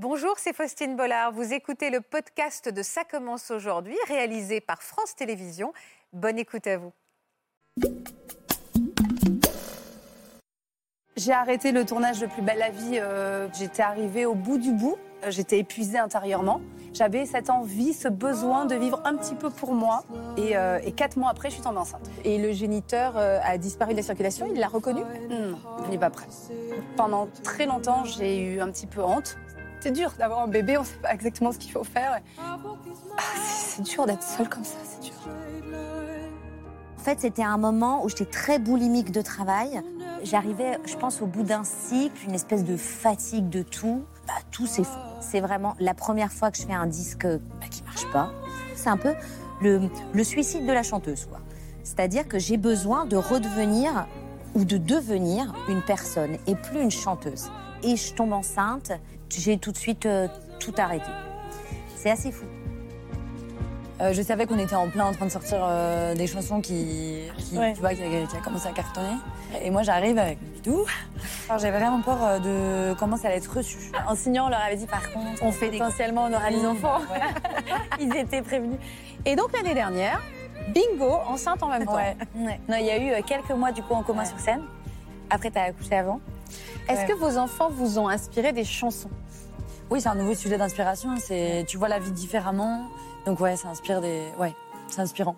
Bonjour, c'est Faustine Bollard. Vous écoutez le podcast de Ça commence aujourd'hui, réalisé par France Télévisions. Bonne écoute à vous. J'ai arrêté le tournage de Plus belle la vie. euh, J'étais arrivée au bout du bout. Euh, J'étais épuisée intérieurement. J'avais cette envie, ce besoin de vivre un petit peu pour moi. Et, euh, et quatre mois après, je suis tombée enceinte. Et le géniteur euh, a disparu de la circulation, il l'a reconnu? Non, je n'ai pas prêt. Pendant très longtemps, j'ai eu un petit peu honte. C'est dur d'avoir un bébé, on ne sait pas exactement ce qu'il faut faire. Ah, c'est dur d'être seule comme ça, c'est dur. En fait, c'était un moment où j'étais très boulimique de travail. J'arrivais, je pense, au bout d'un cycle, une espèce de fatigue de tout. Bah, tout fou. C'est vraiment la première fois que je fais un disque bah, qui marche pas. C'est un peu le, le suicide de la chanteuse, quoi. C'est-à-dire que j'ai besoin de redevenir ou de devenir une personne et plus une chanteuse. Et je tombe enceinte, j'ai tout de suite euh, tout arrêté. C'est assez fou. Euh, Je savais qu'on était en plein en train de sortir euh, des chansons qui, qui, Ouais. tu vois, qui, a, qui a commencé à cartonner. Et moi, j'arrive avec. Alors, j'avais vraiment peur euh, de comment ça allait être reçu. En signant, on leur avait dit par contre, On fait potentiellement, on aura des enfants. Ouais. Ils étaient prévenus. Et donc l'année dernière, bingo, enceinte en même temps. Ouais. Non, il y a eu quelques mois du coup en Ouais. sur scène. Après, t'as accouché avant. Est-ce que vos enfants vous ont inspiré des chansons? Oui, c'est un nouveau sujet d'inspiration. C'est tu vois la vie différemment. Donc ouais, ça inspire des. Ouais, c'est inspirant.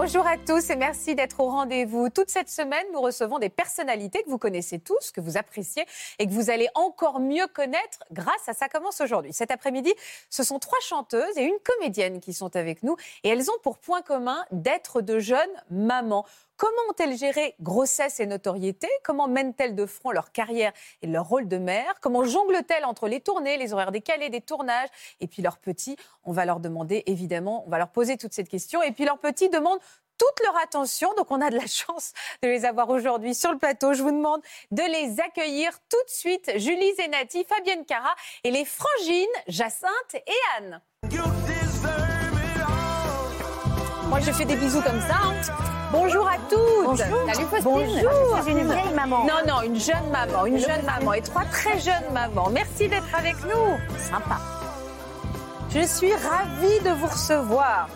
Bonjour à tous et merci d'être au rendez-vous. Toute cette semaine, nous recevons des personnalités que vous connaissez tous, que vous appréciez et que vous allez encore mieux connaître grâce à Ça commence aujourd'hui. Cet après-midi, ce sont trois chanteuses et une comédienne qui sont avec nous et elles ont pour point commun d'être de jeunes mamans. Comment ont-elles géré grossesse et notoriété? Comment mènent-elles de front leur carrière et leur rôle de mère? Comment jonglent-elles entre les tournées, les horaires décalés des tournages? Et puis leurs petits On va leur demander évidemment, on va leur poser toutes ces questions et puis leurs petits demandent toute leur attention. Donc on a de la chance de les avoir aujourd'hui sur le plateau. Je vous demande de les accueillir tout de suite. Julie Zenati, Fabienne Cara et les frangines Jacinthe et Anne. Moi je fais des bisous comme ça. hein. Bonjour à toutes. Salut Faustine. Bonjour. Une vieille maman. Non, non, une jeune maman, une jeune maman et trois très jeunes mamans. Merci d'être avec nous. Sympa. Je suis ravie de vous recevoir.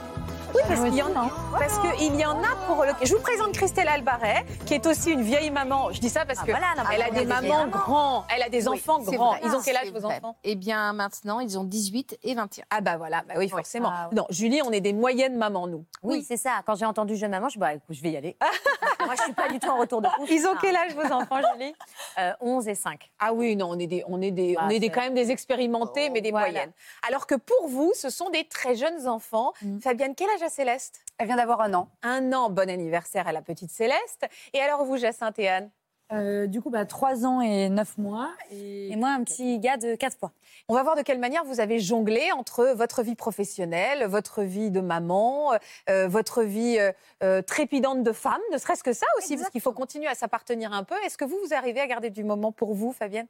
Oui, parce qu'il y en a. Parce qu'il y en a pour le. Je vous présente Christelle Albaret, qui est aussi une vieille maman. Je dis ça parce Ah, que voilà, non, mais elle a des mamans grands, elle a des enfants grands. vrai. Ils ont quel âge vos enfants? Eh bien, maintenant, ils ont 18 et 21. Ah bah voilà, bah oui, forcément. Ah, ouais. Non, Julie, on est des moyennes mamans nous. Oui, c'est ça. Quand j'ai entendu jeune maman, je bah, écoute, je vais y aller. Moi, je suis pas du tout en retour de pouce. Ils ont quel âge vos enfants, Julie? Euh, 11 et 5. Ah oui, non, on est des, on est des, Ah, on est des quand même des expérimentés, mais des Voilà. moyennes. Alors que pour vous, ce sont des très jeunes enfants. Mm. Fabienne, quel âge a Céleste Elle vient d'avoir un an. Un an, bon anniversaire à la petite Céleste. Et alors vous, Jacinthe et Anne Euh, du coup, bah, 3 ans et 9 mois. Et, Et moi, un petit gars de 4 mois. On va voir de quelle manière vous avez jonglé entre votre vie professionnelle, votre vie de maman, euh, votre vie euh, euh, trépidante de femme, ne serait-ce que ça aussi, parce qu'il faut continuer à s'appartenir un peu. Est-ce que vous, vous arrivez à garder du moment pour vous, Fabienne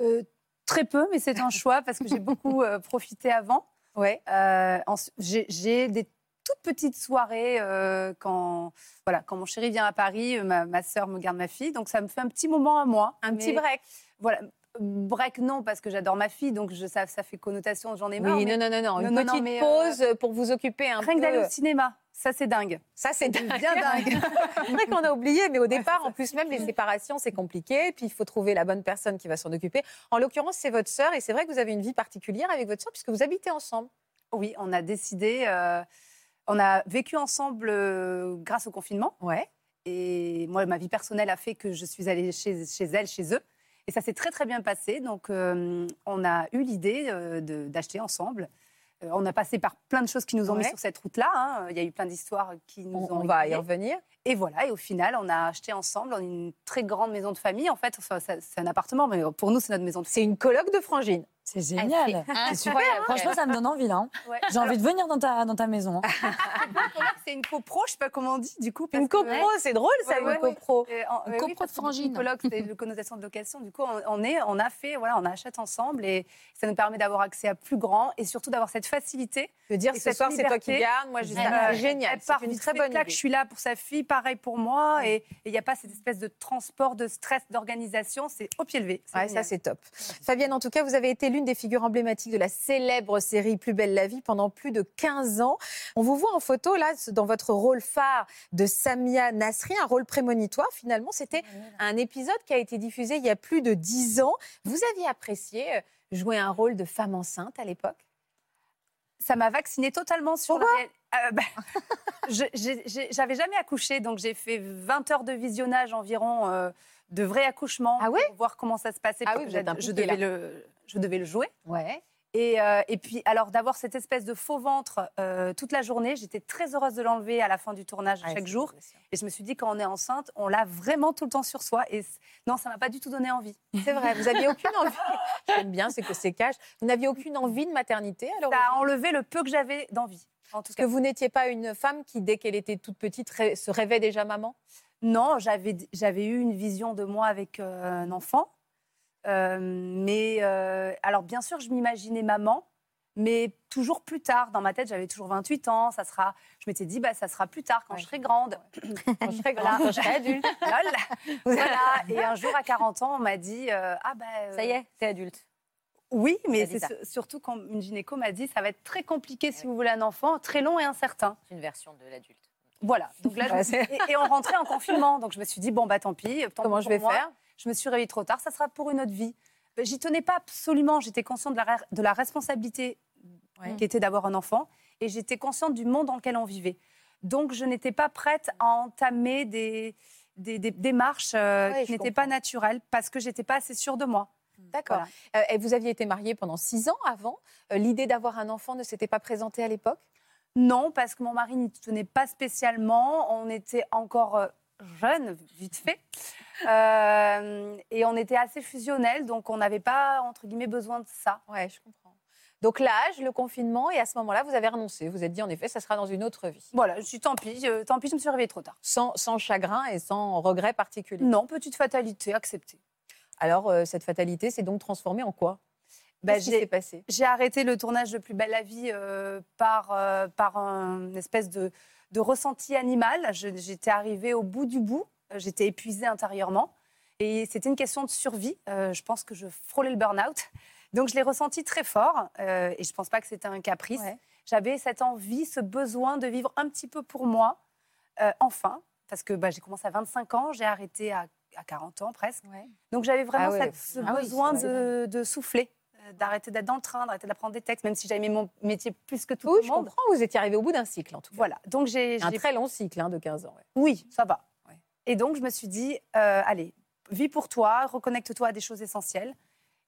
Euh, très peu, mais c'est un choix parce que j'ai beaucoup euh, profité avant. Ouais. Euh, j'ai des toutes petites soirées euh, quand, voilà, quand mon chéri vient à Paris, euh, ma, ma sœur me garde ma fille, donc ça me fait un petit moment à moi. Un petit break. Voilà, break non parce que j'adore ma fille, donc je, ça, ça fait connotation, j'en ai marre. Oui, mais non, non, non, non. Non, Une non, non, petite mais, euh, pause pour vous occuper un Rien que peu. d'aller au cinéma, ça c'est dingue. Ça, c'est dingue. Bien dingue. C'est vrai qu'on a oublié, mais au départ, en plus, même les séparations, c'est compliqué. Puis il faut trouver la bonne personne qui va s'en occuper. En l'occurrence, c'est votre sœur. Et c'est vrai que vous avez une vie particulière avec votre sœur, puisque vous habitez ensemble. Oui, on a décidé, euh, on a vécu ensemble euh, grâce au confinement. Ouais. Et moi, ma vie personnelle a fait que je suis allée chez, chez elle, chez eux. Et ça s'est très, très bien passé. Donc, euh, on a eu l'idée euh, d'acheter ensemble. Euh, on a passé par plein de choses qui nous ont mis sur cette route-là. hein. Il y a eu plein d'histoires qui nous On, ont on va y revenir. Et voilà, et au final, on a acheté ensemble une très grande maison de famille. En fait, enfin, c'est un appartement, mais pour nous, c'est notre maison de famille. C'est une colloque de frangines. C'est génial. Ah, C'est super. Franchement, ça me donne envie là. hein. Ouais. J'ai envie de venir dans ta, dans ta maison. hein. C'est une copro, je sais pas comment on dit, du coup. parce Une copro, c'est drôle ça, Ouais, une ouais, ouais. copro. Euh, en- Une euh, oui, copro parce de frangine. coloc, c'est une connotation de location. Du coup, on, on est, on a fait, voilà, on achète ensemble et ça nous permet d'avoir accès à plus grand et surtout d'avoir cette facilité. De dire ce soir c'est toi qui gardes, moi je Ouais, c'est ouais. génial, Elle part c'est une très bonne clac, idée. Je suis là pour sa fille, pareil pour moi. Et il n'y a pas cette espèce de transport, de stress, d'organisation. C'est au pied levé. C'est Ouais, ça c'est top. Fabienne, en tout cas, vous avez été l'une des figures emblématiques de la célèbre série Plus belle la vie pendant plus de 15 ans. On vous voit en photo là dans votre rôle phare de Samia Nasri, un rôle prémonitoire. Finalement, c'était un épisode qui a été diffusé il y a plus de 10 ans. Vous aviez apprécié euh, jouer un rôle de femme enceinte à l'époque? Ça m'a vaccinée totalement sur Pourquoi? la réelle- Euh, bah, J'avais jamais accouché, donc j'ai fait 20 heures de visionnage environ euh, de vrai accouchement Ah ouais pour voir comment ça se passait. Ah parce oui, que vous êtes je devais le, je devais le jouer. Ouais. Et, euh, et puis, alors d'avoir cette espèce de faux ventre euh, toute la journée, j'étais très heureuse de l'enlever à la fin du tournage chaque jour. Et je me suis dit, quand on est enceinte, on l'a vraiment tout le temps sur soi. Et non, ça m'a pas du tout donné envie. C'est vrai, vous aviez aucune envie. J'aime bien, c'est que c'est cash. Vous n'aviez aucune envie de maternité alors Ça a enlevé le peu que j'avais d'envie. En tout que cas, vous n'étiez pas une femme qui, dès qu'elle était toute petite, se rêvait déjà maman? Non, j'avais j'avais eu une vision de moi avec euh, un enfant. Euh, mais euh, alors, bien sûr, je m'imaginais maman, mais toujours plus tard. Dans ma tête, j'avais toujours 28 ans. Ça sera, je m'étais dit, bah, ça sera plus tard quand Ouais. je serai grande. Quand je serai grande, quand je serai adulte. Voilà. Et un jour, à 40 ans, on m'a dit, ah bah. Ça y est, t'es adulte. Oui, mais c'est surtout quand une gynéco m'a dit, ça va être très compliqué si vous voulez un enfant, très long et incertain. C'est une version de l'adulte. Voilà. Donc là, Ouais, et, et on rentrait en confinement, donc je me suis dit bon bah tant pis. tant Comment je vais moi. faire? Je me suis réveillée trop tard, ça sera pour une autre vie. Ben, J'y tenais pas absolument. J'étais consciente de la, de la responsabilité Ouais. qui était d'avoir un enfant, et j'étais consciente du monde dans lequel on vivait. Donc je n'étais pas prête à entamer des des, des démarches euh, Ouais, qui n'étaient pas naturelles parce que j'étais pas assez sûre de moi. D'accord. Euh, et vous aviez été mariée pendant six ans avant. Euh, L'idée d'avoir un enfant ne s'était pas présentée à l'époque? Non, parce que mon mari n'y tenait pas spécialement. On était encore euh, jeunes, vite fait. Euh, et on était assez fusionnels, donc on n'avait pas, entre guillemets, besoin de ça. Ouais, je comprends. Donc l'âge, le confinement, et à ce moment-là, vous avez renoncé. Vous vous êtes dit, en effet, ça sera dans une autre vie. Voilà, je suis tant pis, euh, tant pis, je me suis réveillée trop tard. Sans, sans chagrin et sans regret particulier. Non, petite fatalité, acceptée. Alors, euh, cette fatalité s'est donc transformée en quoi? Bah, Qu'est-ce qui j'ai- s'est passé? J'ai arrêté le tournage de Plus belle la vie euh, par, euh, par un espèce de, de ressenti animal. J'étais arrivée au bout du bout, Euh, j'étais épuisée intérieurement. Et c'était une question de survie. Euh, je pense que je frôlais le burn-out. Donc je l'ai ressenti très fort. et je ne pense pas que c'était un caprice. Ouais. J'avais cette envie, ce besoin de vivre un petit peu pour moi, enfin. Parce que bah, j'ai commencé à 25 ans, j'ai arrêté à, à 40 ans presque. Donc j'avais vraiment Ah ouais. cette- ce Ah besoin de, de souffler, d'arrêter d'être dans le train, d'arrêter d'apprendre des textes, même si j'aimais mon métier plus que tout Oui, le je monde. comprends. Vous étiez arrivé au bout d'un cycle, en tout cas. Voilà, donc j'ai... Un très long cycle hein, de 15 ans. ouais. Oui, ça va. Ouais. Et donc je me suis dit, euh, allez, vis pour toi, reconnecte-toi à des choses essentielles.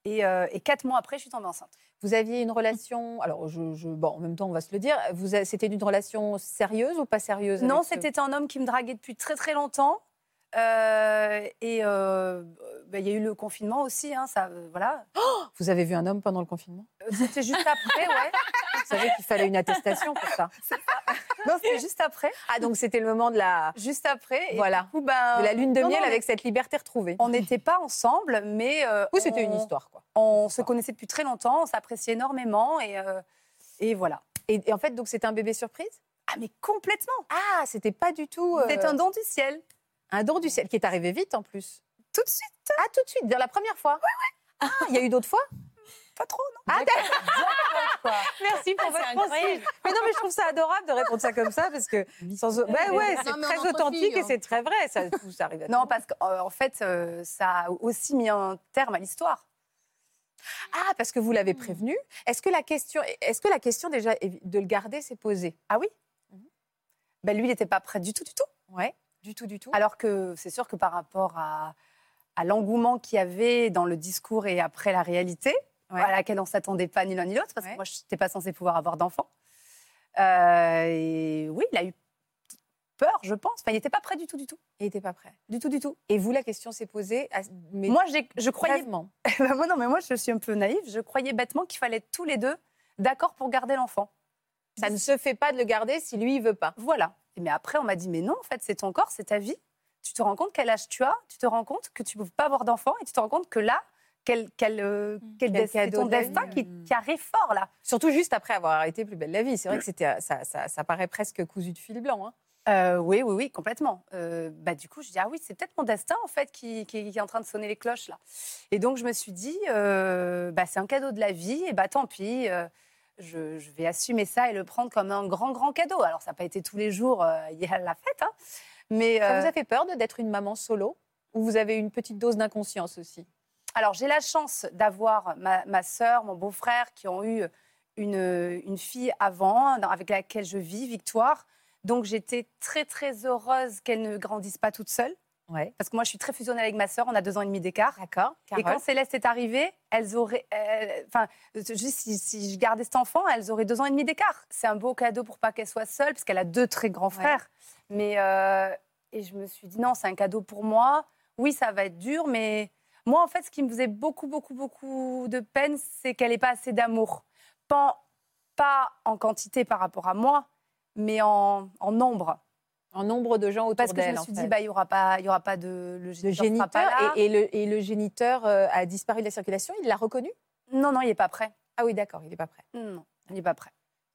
Et, euh, et quatre mois après, je suis tombée enceinte. Vous aviez une relation. Alors, je, je- bon, en même temps, on va se le dire. C'était une relation sérieuse ou pas sérieuse Non, ce- c'était un homme qui me draguait depuis très très longtemps. Euh, et euh, bah, il y a eu le confinement aussi, hein, ça, euh, voilà. Vous avez vu un homme pendant le confinement? Euh, C'était juste après, ouais. Vous savez qu'il fallait une attestation pour ça. Non, c'était juste après. Ah, donc c'était le moment de la, Juste après. Et Voilà. du coup, ben, de la lune de non, miel non, avec cette liberté retrouvée. On n'était pas ensemble, mais euh, Oui, c'était une histoire, quoi. On se connaissait depuis très longtemps, on s'appréciait énormément et, euh, et voilà. Et, et en fait, donc c'était un bébé surprise? Ah mais complètement. Ah, c'était pas du tout. euh, C'est un don du ciel. un don du ciel qui est arrivé vite en plus. Tout de suite. Ah, tout de suite, dans la première fois Ah, il y a eu d'autres fois? Pas trop, non. Ah, Merci pour votre franchise. Mais non, mais je trouve ça adorable de répondre ça comme ça parce que sans... ouais, ouais, c'est très authentique et c'est très vrai. Ça, tout ça arrive à Non, parce qu'en fait, euh, ça a aussi mis un terme à l'histoire. Ah, parce que vous l'avez prévenu. Est-ce que la question, est-ce que la question déjà de le garder s'est posée? Ah oui? Ben, Lui, il n'était pas prêt du tout, du tout. Ouais, du tout, du tout. Alors que c'est sûr que par rapport à, à l'engouement qu'il y avait dans le discours et après la réalité, Ouais. à laquelle on ne s'attendait pas ni l'un ni l'autre, parce Ouais. que moi, je n'étais pas censée pouvoir avoir d'enfant. Euh, et oui, il a eu peur, je pense. Enfin, il n'était pas prêt du tout, du tout. Il n'était pas prêt. Du tout, du tout. Et vous, la question s'est posée, à- mais moi, je croyais. Bah, moi, non, mais moi, je suis un peu naïve. Je croyais bêtement qu'il fallait tous les deux d'accord pour garder l'enfant. Ça ne se fait pas de le garder si lui, il veut pas. Voilà. Mais après, on m'a dit, mais non, en fait, c'est ton corps, c'est ta vie. Tu te rends compte quel âge tu as, tu te rends compte que tu ne peux pas avoir d'enfant et tu te rends compte que là, quel, quel, euh, quel Quel c'est ton destin qui, qui arrive fort là. Surtout juste après avoir arrêté Plus belle la vie. C'est vrai que c'était, ça, ça, ça paraît presque cousu de fil blanc. hein. Euh, oui, oui, oui, complètement. Euh, bah, du coup, je dis, ah oui, c'est peut-être mon destin, en fait, qui, qui- qui est en train de sonner les cloches, là. Et donc, je me suis dit, euh, bah, c'est un cadeau de la vie, et bah, tant pis, euh, je, je vais assumer ça et le prendre comme un grand, grand cadeau. Alors, ça n'a pas été tous les jours, euh, il y a la fête, hein, mais... Ça euh, vous a fait peur d'être une maman solo? Ou vous avez une petite dose d'inconscience aussi? Alors, j'ai la chance d'avoir ma, ma sœur, mon beau-frère, qui ont eu une, une fille avant, avec laquelle je vis, Victoire. Donc, j'étais très, très heureuse qu'elle ne grandisse pas toute seule. Ouais. Parce que moi, je suis très fusionnelle avec ma sœur, on a deux ans et demi d'écart. D'accord. Et quand Céleste est arrivée, elles auraient. euh, Enfin, juste si, si je gardais cet enfant, elles auraient deux ans et demi d'écart. C'est un beau cadeau pour pas qu'elle soit seule, parce qu'elle a deux très grands frères. Mais. euh, et je me suis dit, non, c'est un cadeau pour moi. Oui, ça va être dur, mais. Moi, en fait, ce qui me faisait beaucoup, beaucoup, beaucoup de peine, c'est qu'elle n'ait pas assez d'amour. Pas, pas en quantité par rapport à moi, mais en, en nombre. En nombre de gens autour Parce que je d'elle. me suis dit, bah, il n'y aura, pas- il y aura pas de. Le le géniteur, pas et, et le, et le géniteur euh, a disparu de la circulation. Il l'a reconnu? Non, non, il n'est pas prêt. Ah oui, d'accord, il n'est pas prêt. Non, il n'est pas prêt.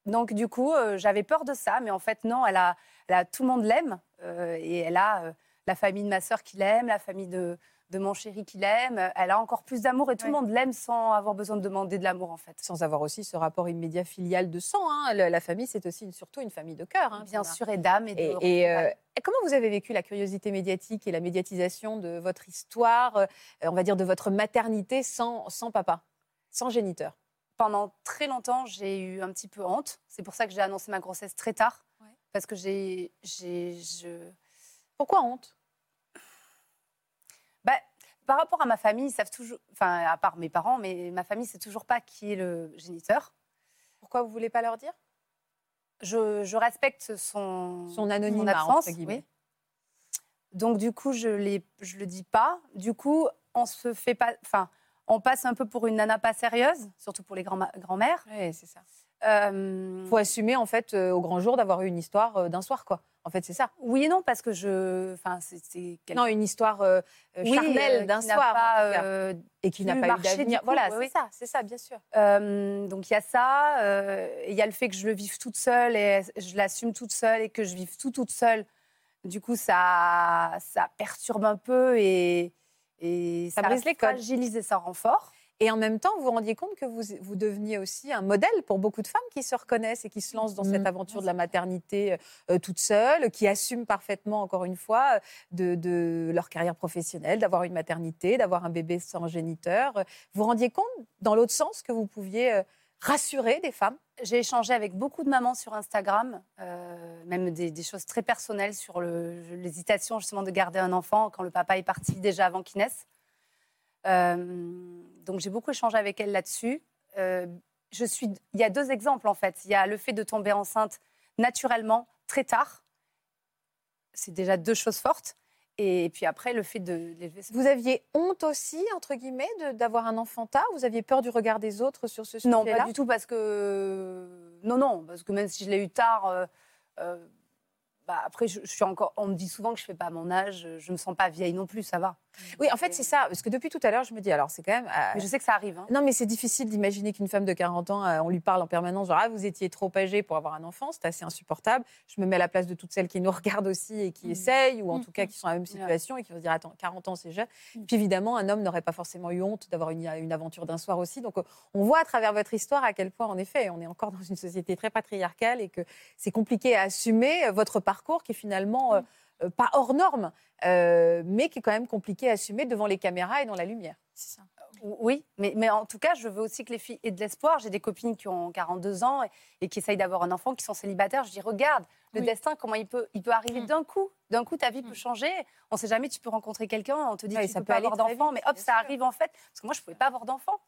Donc, du coup, euh, j'avais peur de ça, mais en fait, non, elle a, elle a- tout le monde l'aime. euh, et elle a euh, la famille de ma sœur qui l'aime, la famille de, de mon chéri qui l'aime. Elle a encore plus d'amour et tout le monde l'aime sans avoir besoin de demander de l'amour, en fait. Sans avoir aussi ce rapport immédiat filial de sang. hein. La famille, c'est aussi une- surtout une famille de cœur. hein, Bien sûr, et d'âme. Et, de Et, et, euh, comment vous avez vécu la curiosité médiatique et la médiatisation de votre histoire, euh, on va dire de votre maternité sans, sans papa, sans géniteur? Pendant très longtemps, j'ai eu un petit peu honte. C'est pour ça que j'ai annoncé ma grossesse très tard. Ouais. Parce que j'ai. je... Pourquoi honte? Par rapport à ma famille, ils savent toujours. Enfin, à part mes parents, mais ma famille, c'est toujours pas qui est le géniteur. Pourquoi vous voulez pas leur dire? Je, je respecte son, Son anonymat, absence, entre guillemets. oui. Donc du coup, je ne je le dis pas. Du coup, on se fait pas. Enfin, on passe un peu pour une nana pas sérieuse, surtout pour les grands- grands-mères. Oui, c'est ça. Euh, faut assumer en fait euh, au grand jour d'avoir eu une histoire euh, d'un soir quoi. En fait, c'est ça. Oui et non, parce que je. Enfin, c'est- Non, une histoire euh, euh, Oui, charnelle euh, d'un soir pas, euh, et qui n'a pas eu d'avenir. Voilà, oui, c'est oui. ça, c'est ça, bien sûr. Donc il y a ça, il y a le fait que je le vive toute seule et je l'assume toute seule et que je vive tout toute seule. Du coup, ça, ça perturbe un peu et, et Ça brise les codes. fragilise et ça rend fort. Et en même temps, vous vous rendiez compte que vous, vous deveniez aussi un modèle pour beaucoup de femmes qui se reconnaissent et qui se lancent dans cette Mhm. aventure de la maternité euh, toute seule, qui assument parfaitement, encore une fois, euh, de, de leur carrière professionnelle, d'avoir une maternité, d'avoir un bébé sans géniteur. Vous vous rendiez compte, dans l'autre sens, que vous pouviez euh, rassurer des femmes? J'ai échangé avec beaucoup de mamans sur Instagram, euh, même des, des choses très personnelles sur l'hésitation justement de garder un enfant quand le papa est parti déjà avant qu'il naisse. Euh, donc j'ai beaucoup échangé avec elles là-dessus. Euh, je suis, il y a deux exemples en fait. Il y a le fait de tomber enceinte naturellement très tard. C'est déjà deux choses fortes. Et puis après, le fait de l'élever. Vous aviez honte aussi, entre guillemets, d'avoir un enfant tard? Vous aviez peur du regard des autres sur ce sujet-là Non, pas du tout, parce que. Non, non, parce que même si je l'ai eu tard. euh, euh, bah, après, je, je suis encore. On me dit souvent que je fais pas mon âge, je me sens pas vieille non plus, ça va. Oui, en fait, c'est ça. Parce que depuis tout à l'heure, je me dis, alors c'est quand même. euh, Mais je sais que ça arrive. hein. Non, mais c'est difficile d'imaginer qu'une femme de 40 ans, euh, on lui parle en permanence, genre, ah, vous étiez trop âgée pour avoir un enfant, c'est assez insupportable. Je me mets à la place de toutes celles qui nous regardent aussi et qui Mm. essayent, ou en Mm, tout cas qui sont dans la même situation et qui vont se dire, attends, 40 ans, c'est jeune. Puis évidemment, un homme n'aurait pas forcément eu honte d'avoir une, une aventure d'un soir aussi. Donc, euh, on voit à travers votre histoire à quel point, en effet, on est encore dans une société très patriarcale et que c'est compliqué à assumer euh, votre parcours qui est finalement euh, euh, pas hors norme, euh, mais qui est quand même compliqué à assumer devant les caméras et dans la lumière. C'est ça. Oui, mais, mais en tout cas, je veux aussi que les filles aient de l'espoir. J'ai des copines qui ont 42 ans et, et qui essayent d'avoir un enfant, qui sont célibataires. Je dis, regarde, le Oui. destin, comment il peut, il peut arriver Mm. d'un coup. D'un coup, ta vie Mm. peut changer. On ne sait jamais, tu peux rencontrer quelqu'un, on te dit Ouais, que tu ça peux peut pas aller avoir d'enfant, mais hop, ça sûr. arrive en fait. Parce que moi, je ne pouvais pas avoir d'enfant.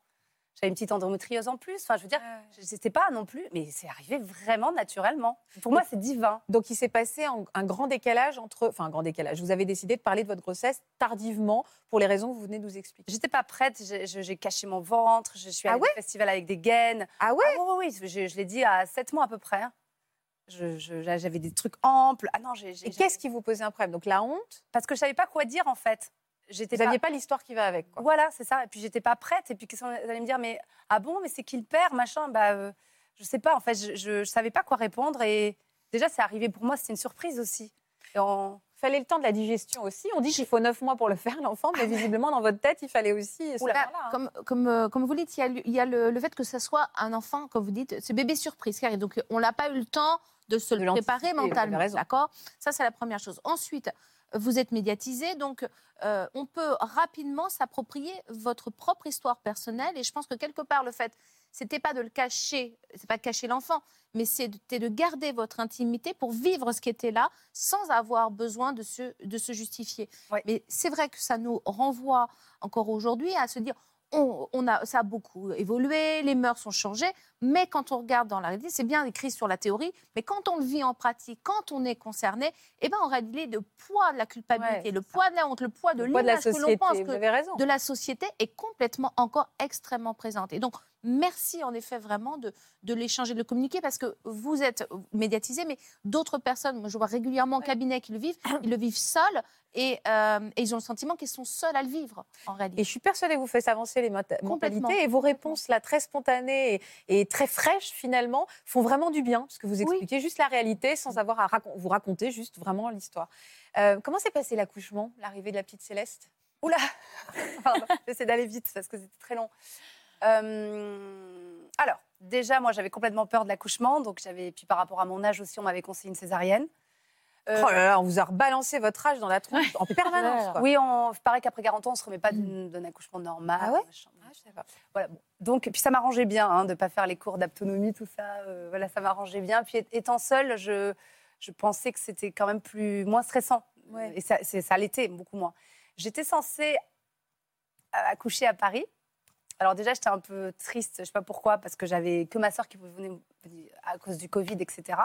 J'avais une petite endométriose en plus. Enfin, je veux dire, je sais pas non plus, mais c'est arrivé vraiment naturellement. Pour moi, c'est divin. Donc, il s'est passé un, un grand décalage entre. Enfin, un grand décalage. Vous avez décidé de parler de votre grossesse tardivement pour les raisons que vous venez de nous expliquer. J'étais pas prête, j'ai- caché mon ventre, je suis Ah allée ouais au festival avec des gaines. Ah ouais Ah oui, oui, oui, je, je l'ai dit à 7 mois à peu près. hein. J'avais des trucs amples. Ah non, j'ai- Et qu'est-ce qui vous posait un problème? Donc la honte, Parce que je savais pas quoi dire en fait. J'étais vous pas- n'aviez pas l'histoire qui va avec. Quoi. Voilà, c'est ça. Et puis j'étais pas prête. Et puis qu'est-ce qu'on allait me dire Mais ah bon, mais c'est qui le père, machin Bah, euh, je sais pas. En fait, je, je, je savais pas quoi répondre. Et déjà, c'est arrivé pour moi. C'était une surprise aussi. Et Il fallait le temps de la digestion aussi. On dit qu'il faut neuf mois pour le faire, l'enfant, mais visiblement, dans votre tête, il fallait aussi. ce Oula. temps-là, hein. Comme, comme, euh, comme vous dites, il y a, le- il y a le, le fait que ce soit un enfant, comme vous dites, ce bébé surprise. qui arrive. Donc, on n'a pas eu le temps de se De le préparer vous mentalement. D'accord? Ça, c'est la première chose. Ensuite, vous êtes médiatisé, donc euh, on peut rapidement s'approprier votre propre histoire personnelle. Et je pense que quelque part, le fait, c'était pas de le cacher, c'est pas de cacher l'enfant, mais c'était de garder votre intimité pour vivre ce qui était là sans avoir besoin de se, de se justifier. Ouais. Mais c'est vrai que ça nous renvoie encore aujourd'hui à se dire on, on a, ça a beaucoup évolué, les mœurs ont changé, mais quand on regarde dans la réalité, c'est bien écrit sur la théorie, mais quand on le vit en pratique, quand on est concerné, eh ben, en réalité, le poids de la culpabilité, Ouais, le poids de la honte, le poids de l'image que l'on pense que de la société est complètement encore extrêmement présente. Et donc, merci en effet vraiment de, de l'échanger, de le communiquer, parce que vous êtes médiatisé, mais d'autres personnes, moi je vois régulièrement en cabinet qui le vivent, ils le vivent seuls et, euh, et ils ont le sentiment qu'ils sont seuls à le vivre en réalité. Et je suis persuadée que vous faites avancer les mentalités et vos réponses là très spontanées et, et très fraîches finalement font vraiment du bien parce que vous expliquez juste la réalité sans avoir à racon- vous raconter juste vraiment l'histoire. Euh, comment s'est passé l'accouchement, l'arrivée de la petite Céleste? Oula Pardon, j'essaie d'aller vite parce que c'était très long. Euh, alors, déjà, moi, j'avais complètement peur de l'accouchement. Donc, j'avais. Puis, par rapport à mon âge aussi, on m'avait conseillé une césarienne. Euh, Oh là là, on vous a rebalancé votre âge dans la tronche en permanence. quoi. oui, on, paraît qu'après 40 ans, on ne se remet pas d'une- d'un accouchement normal. Ah ouais? Ah, je sais pas. Voilà, bon. Donc, puis ça m'arrangeait bien hein, de ne pas faire les cours d'autonomie, tout ça. euh, voilà, ça m'arrangeait bien. Puis, étant seule, je, je pensais que c'était quand même plus, moins stressant. Ouais. Et ça, ça l'était, beaucoup moins. J'étais censée accoucher à Paris. Alors déjà, j'étais un peu triste, je ne sais pas pourquoi, parce que j'avais que ma soeur qui venait à cause du Covid, etc.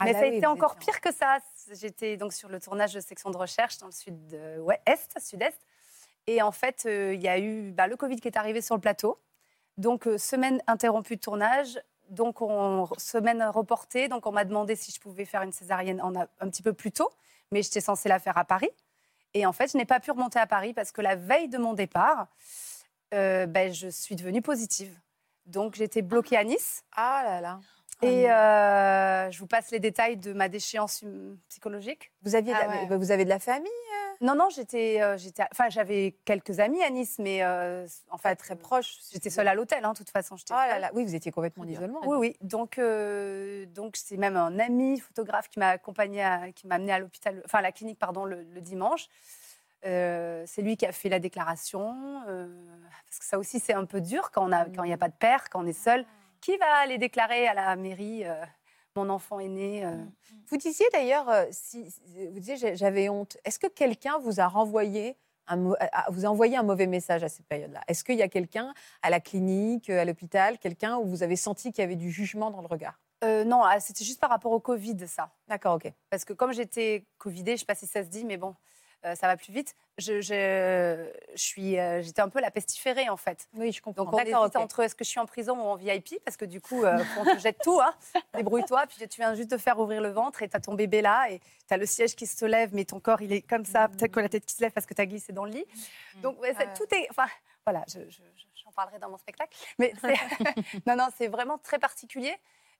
Ah Mais bah ça a oui, été encore en- pire que ça. J'étais donc sur le tournage de section de recherche dans le sud de, ouais, est, sud-est. Et en fait, euh, il y a eu bah, le Covid qui est arrivé sur le plateau. Donc, euh, semaine interrompue de tournage. Donc, on, semaine reportée. Donc, on m'a demandé si je pouvais faire une césarienne en un petit peu plus tôt. Mais j'étais censée la faire à Paris. Et en fait, je n'ai pas pu remonter à Paris parce que la veille de mon départ, euh, ben, je suis devenue positive. Donc, j'étais bloquée à Nice. Ah là là. Et euh, je vous passe les détails de ma déchéance hum, psychologique. Vous aviez, Ah ouais. vous avez de la famille Non, non, j'étais, euh, j'étais, enfin, j'avais quelques amis à Nice, mais euh, en fait, très proche. J'étais seule à l'hôtel, hein, de toute façon. Oh là là. Oui, vous étiez complètement d'isolement. Oui, oui. Donc, euh, donc c'est même un ami photographe qui m'a accompagné, à- qui m'a amené à l'hôpital, enfin à la clinique, pardon, le, le dimanche. Euh, c'est lui qui a fait la déclaration, euh, parce que ça aussi c'est un peu dur quand il n'y a pas de père, quand on est seul. Qui va aller déclarer à la mairie euh, mon enfant est né euh, Vous disiez d'ailleurs, si, vous disiez j'avais honte. Est-ce que quelqu'un vous a renvoyé un, vous a envoyé un mauvais message à cette période-là? Est-ce qu'il y a quelqu'un à la clinique, à l'hôpital, quelqu'un où vous avez senti qu'il y avait du jugement dans le regard? Euh, Non, ah, c'était juste par rapport au Covid, ça. D'accord, ok. Parce que comme j'étais Covidée, je ne sais pas si ça se dit, mais bon, euh, ça va plus vite. Je, je, je suis, euh, j'étais un peu la pestiférée en fait. Oui, je comprends. Donc on hésite entre est-ce que je suis en prison ou en VIP parce que du coup, euh, on te jette tout, hein. débrouille-toi. Puis tu viens juste de faire ouvrir le ventre et tu as ton bébé là et tu as le siège qui se lève, mais ton corps il est comme ça, peut-être que la tête qui se lève parce que tu as glissé dans le lit. Donc ouais, c'est- Ouais. tout est. Enfin voilà, je- je- je- j'en parlerai dans mon spectacle. Mais non, non, c'est vraiment très particulier.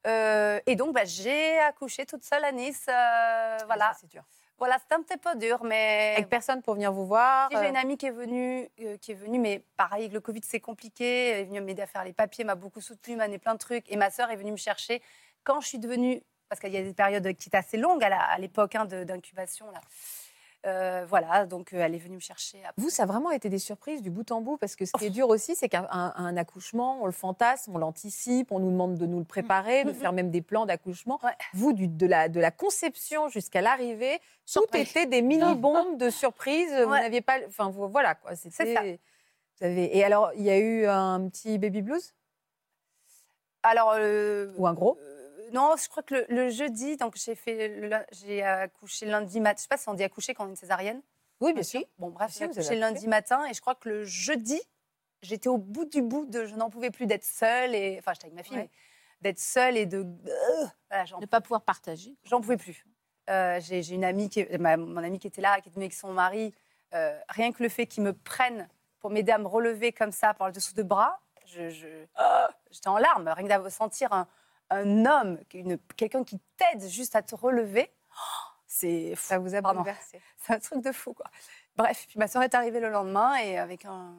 Euh, et donc, bah, j'ai accouché toute seule à Nice. euh, voilà, c'est dur. Voilà c'était un petit peu dur, mais Avec personne pour venir vous voir. si, J'ai euh, une amie qui est venue, euh, qui est venue, mais pareil, avec le Covid, c'est compliqué. Elle est venue m'aider à faire les papiers, m'a beaucoup soutenue, m'a donné plein de trucs. Et ma sœur est venue me chercher quand je suis devenue, parce qu'il y a des périodes qui étaient assez longues à l'époque hein, d'incubation. là. Euh, voilà, donc euh, elle est venue me chercher. après. Vous, ça a vraiment été des surprises du bout en bout, parce que ce qui est dur aussi, c'est qu'un un- un accouchement, on le fantasme, on l'anticipe, on nous demande de nous le préparer, de Mm, mm. faire même des plans d'accouchement. Ouais. Vous, du- de, la, de la conception jusqu'à l'arrivée, tout était des mini-bombes de surprises. Vous n'aviez pas... Enfin, vous- voilà, quoi. C'était... Vous avez, et alors, il y a eu un petit baby blues? Alors, euh, Ou un gros? Non, je crois que le, le jeudi, donc j'ai fait, j'ai accouché lundi matin. Je sais pas si on dit accoucher quand on a une césarienne. Oui, bien sûr. Bon, bref, j'ai accouché lundi matin et je crois que le jeudi, j'étais au bout du bout de. Je n'en pouvais plus d'être seule. Et, enfin, j'étais avec ma fille, Ouais. d'être seule et de. euh, voilà, Ne pas pouvoir partager. J'en pouvais plus. Euh, J'ai une amie, qui, est- ma- mon amie qui était là, qui était venue avec son mari. Euh, rien que le fait qu'ils me prennent pour m'aider à me relever comme ça par le dessous de bras, je- je- ah, j'étais en larmes. Rien que de sentir un, un homme, quelqu'un qui t'aide juste à te relever, oh, c'est. Ça vous a bouleversé. C'est un truc de fou, quoi. Bref, puis ma soeur est arrivée le lendemain et avec un,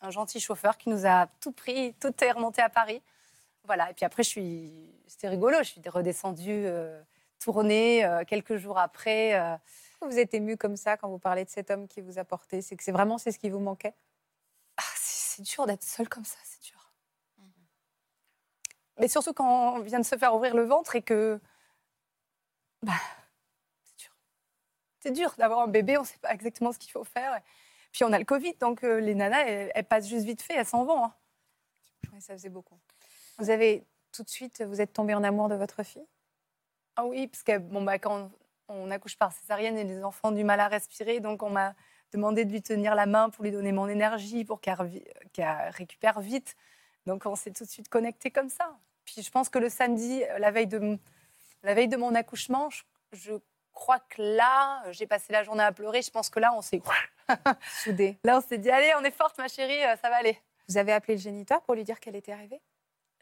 un gentil chauffeur qui nous a tout pris, tout est remonté à Paris. Voilà, et puis après, je suis, c'était rigolo, je suis redescendue, euh, tournée euh, quelques jours après. euh. Vous êtes ému comme ça quand vous parlez de cet homme qui vous a porté? C'est que c'est vraiment c'est ce qui vous manquait? Ah, c'est c'est dur d'être seule comme ça, c'est dur. Mais surtout quand on vient de se faire ouvrir le ventre et que. Bah, c'est dur. C'est dur d'avoir un bébé, on ne sait pas exactement ce qu'il faut faire. Puis on a le Covid, donc euh, les nanas, elles, elles passent juste vite fait, elles s'en vont. hein. Oui, ça faisait beaucoup. Vous avez tout de suite, vous êtes tombé en amour de votre fille? Ah oui, parce que bon, bah, quand on, on accouche par césarienne, et les enfants ont du mal à respirer, donc on m'a demandé de lui tenir la main pour lui donner mon énergie, pour qu'elle récupère vite. Donc on s'est tout de suite connecté comme ça. Puis je pense que le samedi, euh, la veille de, mon- la veille de mon accouchement, je, je crois que là, euh, j'ai passé la journée à pleurer. Je pense que là, on s'est Soudée. là, on s'est dit allez, on est forte, ma chérie, euh, ça va aller. Vous avez appelé le géniteur pour lui dire qu'elle était arrivée?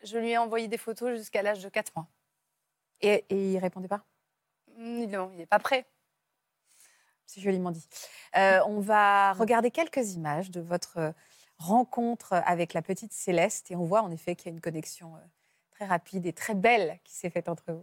Je lui ai envoyé des photos jusqu'à l'âge de 4 mois. et, et il répondait pas? Non, il n'est pas prêt. C'est joliment dit. Euh, on va regarder quelques images de votre rencontre avec la petite Céleste et on voit en effet qu'il y a une connexion euh, très rapide et très belle qui s'est faite entre vous.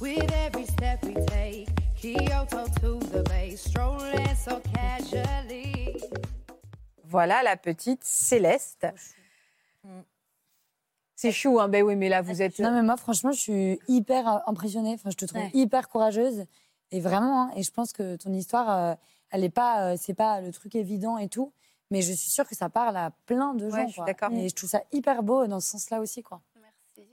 With every step we take, Kyoto to the bay, strolling so casually. Voilà la petite Céleste. C'est chou, hein Ben oui, mais là, vous êtes... Non, mais moi, franchement, je suis hyper impressionnée. Enfin, je te trouve Ouais. hyper courageuse. Et vraiment, hein, et je pense que ton histoire, euh, elle est pas, euh, c'est pas le truc évident et tout. Mais je suis sûre que ça parle à plein de gens. Ouais, je suis d'accord. Et je trouve ça hyper beau dans ce sens-là aussi, quoi. Merci.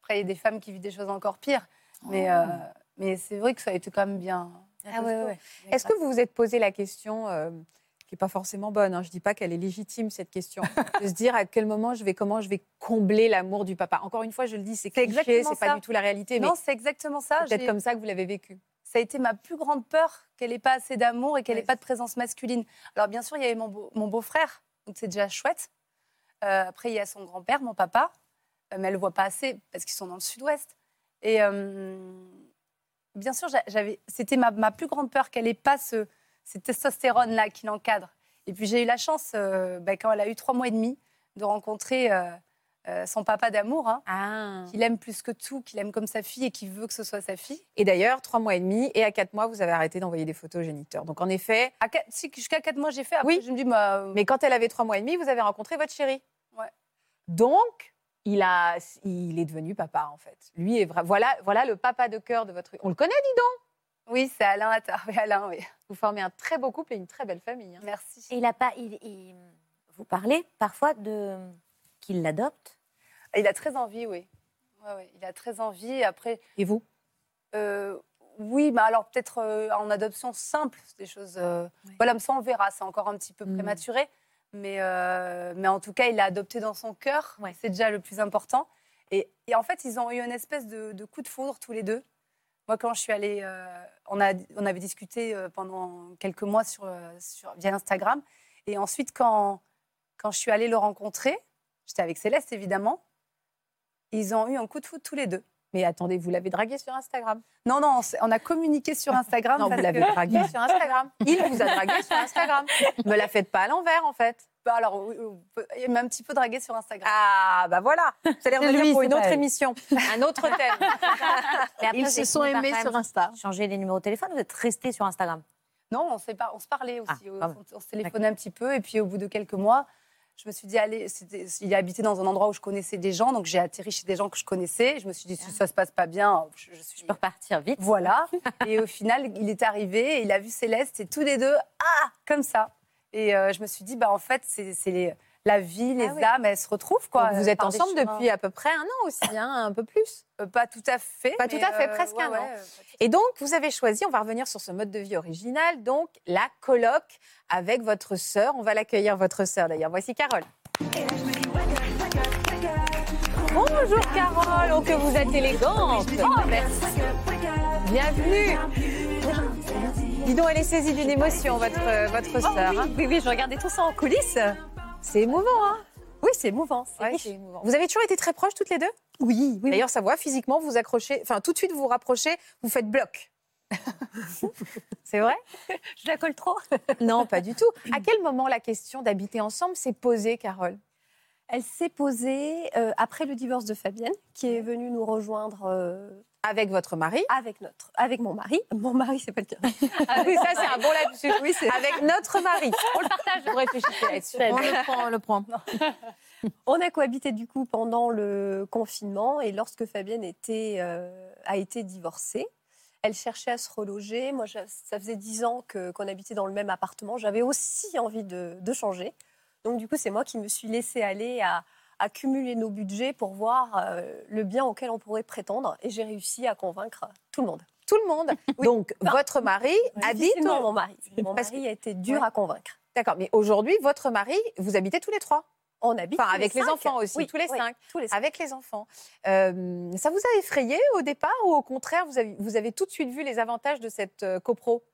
Après, il y a des femmes qui vivent des choses encore pires. Mais, euh, mais c'est vrai que ça a été quand même bien. bien Ah ouais, ouais. Est-ce que vous vous êtes posé la question, euh, qui n'est pas forcément bonne, hein, je ne dis pas qu'elle est légitime, cette question, de se dire à quel moment je vais, comment je vais combler l'amour du papa? Encore une fois, je le dis, c'est cliché, c'est pas du tout la réalité, Non, c'est exactement ça. c'est peut-être comme ça que vous l'avez vécu. Ça a été ma plus grande peur qu'elle n'ait pas assez d'amour et qu'elle n'ait Ouais. pas de présence masculine. Alors, bien sûr, il y avait mon, beau- mon beau-frère, donc c'est déjà chouette. Euh, après, il y a son grand-père, mon papa, euh, mais elle le voit pas assez parce qu'ils sont dans le sud-ouest. Et euh, bien sûr, j'a- j'avais, c'était ma, ma plus grande peur qu'elle n'ait pas ce, cette testostérone-là qui l'encadre. Et puis, j'ai eu la chance, euh, bah, quand elle a eu trois mois et demi, de rencontrer euh, euh, son papa d'amour, hein, Ah. qu'il aime plus que tout, qu'il aime comme sa fille et qui veut que ce soit sa fille. Et d'ailleurs, trois mois et demi, et à quatre mois, vous avez arrêté d'envoyer des photos aux géniteurs. Donc en effet, À quatre- si, Jusqu'à 4 mois, j'ai fait. Après, Oui. je me dis, bah, mais quand elle avait trois mois et demi, vous avez rencontré votre chéri. Ouais. Donc, il, a, il est devenu papa, en fait. Lui est vrai. Voilà, voilà le papa de cœur de votre. On le connaît, dis donc oui, c'est Alain Attard. Oui, Alain, oui. Vous formez un très beau couple et une très belle famille. hein. Merci. Et il a pas, il, il- vous parlez parfois de qu'il l'adopte? Il a très envie, oui. Ouais, ouais, il a très envie. Après, Et vous? Euh, oui, mais alors peut-être euh, en adoption simple, des choses. euh, Voilà, mais ça, on verra. C'est encore un petit peu Mm. prématuré. Mais, euh, mais en tout cas, il l'a adopté dans son cœur. Ouais. C'est déjà le plus important. Et, et en fait, ils ont eu une espèce de, de coup de foudre tous les deux. Moi, quand je suis allée, euh, on, a, on avait discuté euh, pendant quelques mois sur, sur, via Instagram. Et ensuite, quand, quand je suis allée le rencontrer, j'étais avec Céleste, évidemment, ils ont eu un coup de foudre tous les deux. Mais attendez, vous l'avez dragué sur Instagram Non, non, on a communiqué sur Instagram. Non, vous l'avez que- dragué sur Instagram. Il vous a dragué sur Instagram. Me la faites pas à l'envers, en fait. Bah, alors, il m'a un petit peu dragué sur Instagram. Ah, bah voilà. Vous allez revenir lui, pour une autre elle. émission, un autre thème. Mais après, Ils se sont aimés sur Insta. Changer les numéros de téléphone, vous êtes resté sur Instagram. Non, on, pas, on se parlait aussi. Ah, on, on se téléphonait un petit peu. Et puis, au bout de quelques mois, je me suis dit, allez, il habitait dans un endroit où je connaissais des gens. Donc, j'ai atterri chez des gens que je connaissais. Je me suis dit, si ça se passe pas bien, je, je suis. Je peux repartir vite. Voilà. et au final, il est arrivé, et il a vu Céleste et tous les deux, ah, comme ça. Et euh, je me suis dit, bah, en fait, c'est les- la vie, les Ah oui. âmes, elles se retrouvent. Quoi, Donc, vous êtes ensemble depuis à peu près un an aussi, hein, un peu plus. Euh, Pas tout à fait. Pas tout à fait, euh, presque ouais, un ouais, an. euh, Et donc, vous avez choisi, on va revenir sur ce mode de vie original, donc la coloc avec votre sœur. On va l'accueillir, votre sœur d'ailleurs. Voici Carole. Bonjour Carole, oh que vous êtes élégante. Oh, merci. Bienvenue. Dis donc, elle est saisie d'une émotion, votre, votre sœur. hein. Oui, oui, je regardais tout ça en coulisses. C'est émouvant, hein Oui, c'est émouvant. Ouais. Vous avez toujours été très proches toutes les deux? Oui, oui. D'ailleurs, ça voit physiquement, vous vous accrochez, enfin tout de suite vous vous rapprochez, vous faites bloc. C'est vrai? Je la colle trop. Non, pas du tout. À quel moment la question d'habiter ensemble s'est posée, Carole? Elle s'est posée euh, après le divorce de Fabienne, qui est venue nous rejoindre euh, Avec votre mari avec notre, avec mon mari. Mon mari, c'est pas le cas. Ah oui, ça c'est un bon là-dessus. Oui, c'est- Avec notre mari. On le partage. Vous réfléchissez là-dessus. On le prend, on le prend. On a cohabité du coup pendant le confinement et lorsque Fabienne était, euh, a été divorcée, elle cherchait à se reloger. Moi, je- ça faisait dix ans que- qu'on habitait dans le même appartement. J'avais aussi envie de, de changer. Donc du coup, c'est moi qui me suis laissée aller à, à cumuler nos budgets pour voir euh, le bien auquel on pourrait prétendre. Et j'ai réussi à convaincre tout le monde. Tout le monde. Donc votre mari habite. Difficilement, mon mari. Mon Parce mari a été dur Ouais. à convaincre. D'accord, mais aujourd'hui, votre mari, vous habitez tous les trois On habite Enfin, tous avec les cinq. enfants aussi, Oui, tous les oui, cinq. tous les cinq. Avec les enfants. Euh, ça vous a effrayé au départ ou au contraire, vous avez, vous avez tout de suite vu les avantages de cette euh, copro?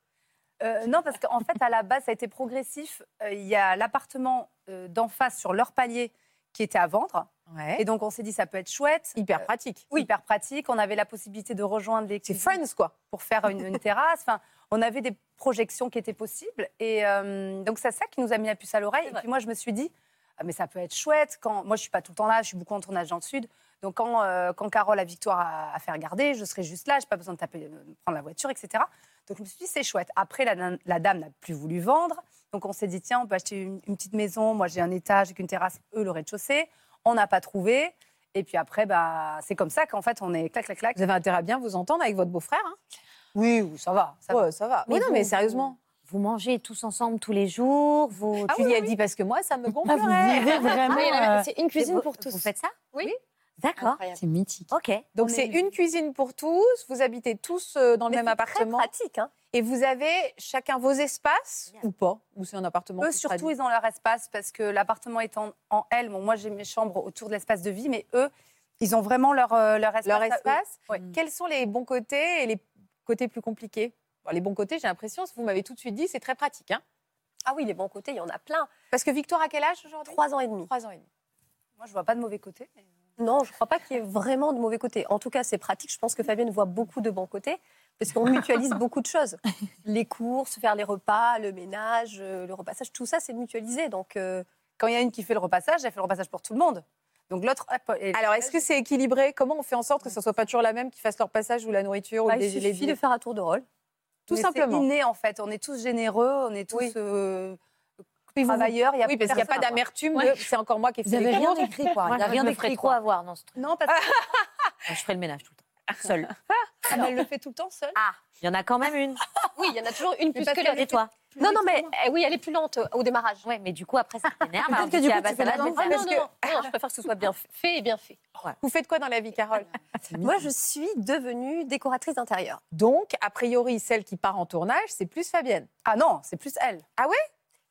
Euh, non, parce qu'en fait, à la base, ça a été progressif. Euh, Il y a l'appartement euh, d'en face sur leur palier qui était à vendre. Ouais. Et donc, on s'est dit, ça peut être chouette. Hyper Euh, pratique. oui, hyper pratique. On avait la possibilité de rejoindre les C'est Friends, quoi. pour faire une, une terrasse. Enfin, on avait des projections qui étaient possibles. Et euh, donc, c'est ça qui nous a mis la puce à l'oreille. Et puis, moi, je me suis dit, ah, mais ça peut être chouette. Quand... Moi, je suis pas tout le temps là. Je suis beaucoup en tournage dans le Sud. Donc, quand, euh, quand Carole a Victoire à, à faire garder, je serai juste là. Je n'ai pas besoin de taper, de prendre la voiture, etc. Donc, je me suis dit, c'est chouette. Après, la, la dame n'a plus voulu vendre. Donc, on s'est dit, tiens, on peut acheter une, une petite maison. Moi, j'ai un étage avec une terrasse, eux, le rez-de-chaussée. On n'a pas trouvé. Et puis après, bah, c'est comme ça qu'en fait, on est clac, clac, clac. Vous avez intérêt à bien vous entendre avec votre beau-frère. Hein? Oui, ça va. Ça va. Ouais, ça va. Mais oui, non, vous- mais sérieusement. Vous mangez tous ensemble tous les jours vous... Tu lui as dit parce que moi, ça me Ah, vous gonflerait. vivez vraiment. euh, C'est une cuisine vous- pour tous. Vous faites ça? Oui. D'accord. C'est mythique. Ok. Donc On c'est est- une cuisine pour tous. Vous habitez tous euh, dans le Mais même c'est très appartement pratique. Hein. Et vous avez chacun vos espaces ou pas? Ou c'est un appartement Eux, surtout, ils ont leur espace parce que l'appartement est en, en L. Bon, moi, j'ai mes chambres autour de l'espace de vie, mais eux, ils ont vraiment leur, euh, leur espace. leur. Ouais. Quels sont les bons côtés et les côtés plus compliqués? Bon, Les bons côtés, j'ai l'impression, vous m'avez tout de suite dit, c'est très pratique. Hein Ah oui, les bons côtés, il y en a plein. Parce que Victoire a quel âge aujourd'hui? Trois ans et demi. Trois ans et demi. Moi, je vois pas de mauvais côté. mais- Non, je ne crois pas qu'il y ait vraiment de mauvais côtés. En tout cas, c'est pratique. Je pense que Fabienne voit beaucoup de bons côtés parce qu'on mutualise beaucoup de choses. Les courses, faire les repas, le ménage, euh, le repassage, tout ça, c'est mutualisé. Donc, euh, Quand il y a une qui fait le repassage, elle fait le repassage pour tout le monde. Donc l'autre. Alors, est-ce que c'est équilibré? Comment on fait en sorte que ce soit pas toujours la même qui fasse leur passage ou la nourriture ou bah, le il suffit de faire un tour de rôle. Tout mais simplement. C'est inné, en fait. On est tous généreux, on est tous Oui. euh, Puis vous- travailleurs. Il y a Oui, parce qu'il n'y a pas d'amertume. de C'est encore moi qui ai Vous fait avez les rien courses. écrit, quoi. Il n'y a rien d'écrit, quoi. avoir dans ce truc. Non, parce que Je ferai le ménage tout le temps. Seule. ah, mais elle le fait tout le temps seule. Ah, il y en a quand même une. Oui, il y en a toujours une plus que l'autre. Et toi Non, non, mais eh oui, elle est plus lente euh, au démarrage. Ouais, mais du coup, après, ça t'énerve. Peut-être alors que tu du dis, coup, ah tu ça fais va, la Ah non, non, non, non, je préfère que ce soit bien fait et bien fait. Vous faites quoi dans la vie, Carole? Moi, je suis devenue décoratrice d'intérieur. Donc, a priori, celle qui part en tournage, c'est plus Fabienne. Ah non, c'est plus elle.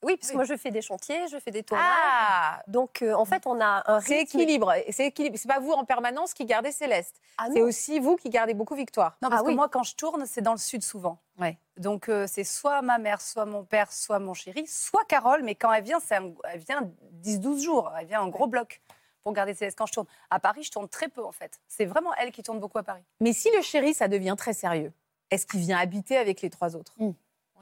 Oui, parce que Oui. moi, je fais des chantiers, je fais des tournages. Ah Donc, euh, en fait, on a un C'est rythme. équilibre. C'est équilibre. C'est pas vous en permanence qui gardez Céleste. Ah C'est aussi vous qui gardez beaucoup Victoire. Non, parce Ah que oui. moi, quand je tourne, c'est dans le sud souvent. Ouais. Donc, euh, c'est soit ma mère, soit mon père, soit mon chéri, soit Carole. Mais quand elle vient, c'est un- elle vient 10-12 jours. Elle vient en gros bloc pour garder Céleste quand je tourne. À Paris, je tourne très peu, en fait. C'est vraiment elle qui tourne beaucoup à Paris. Mais si le chéri, ça devient très sérieux, est-ce qu'il vient habiter avec les trois autres? Mm.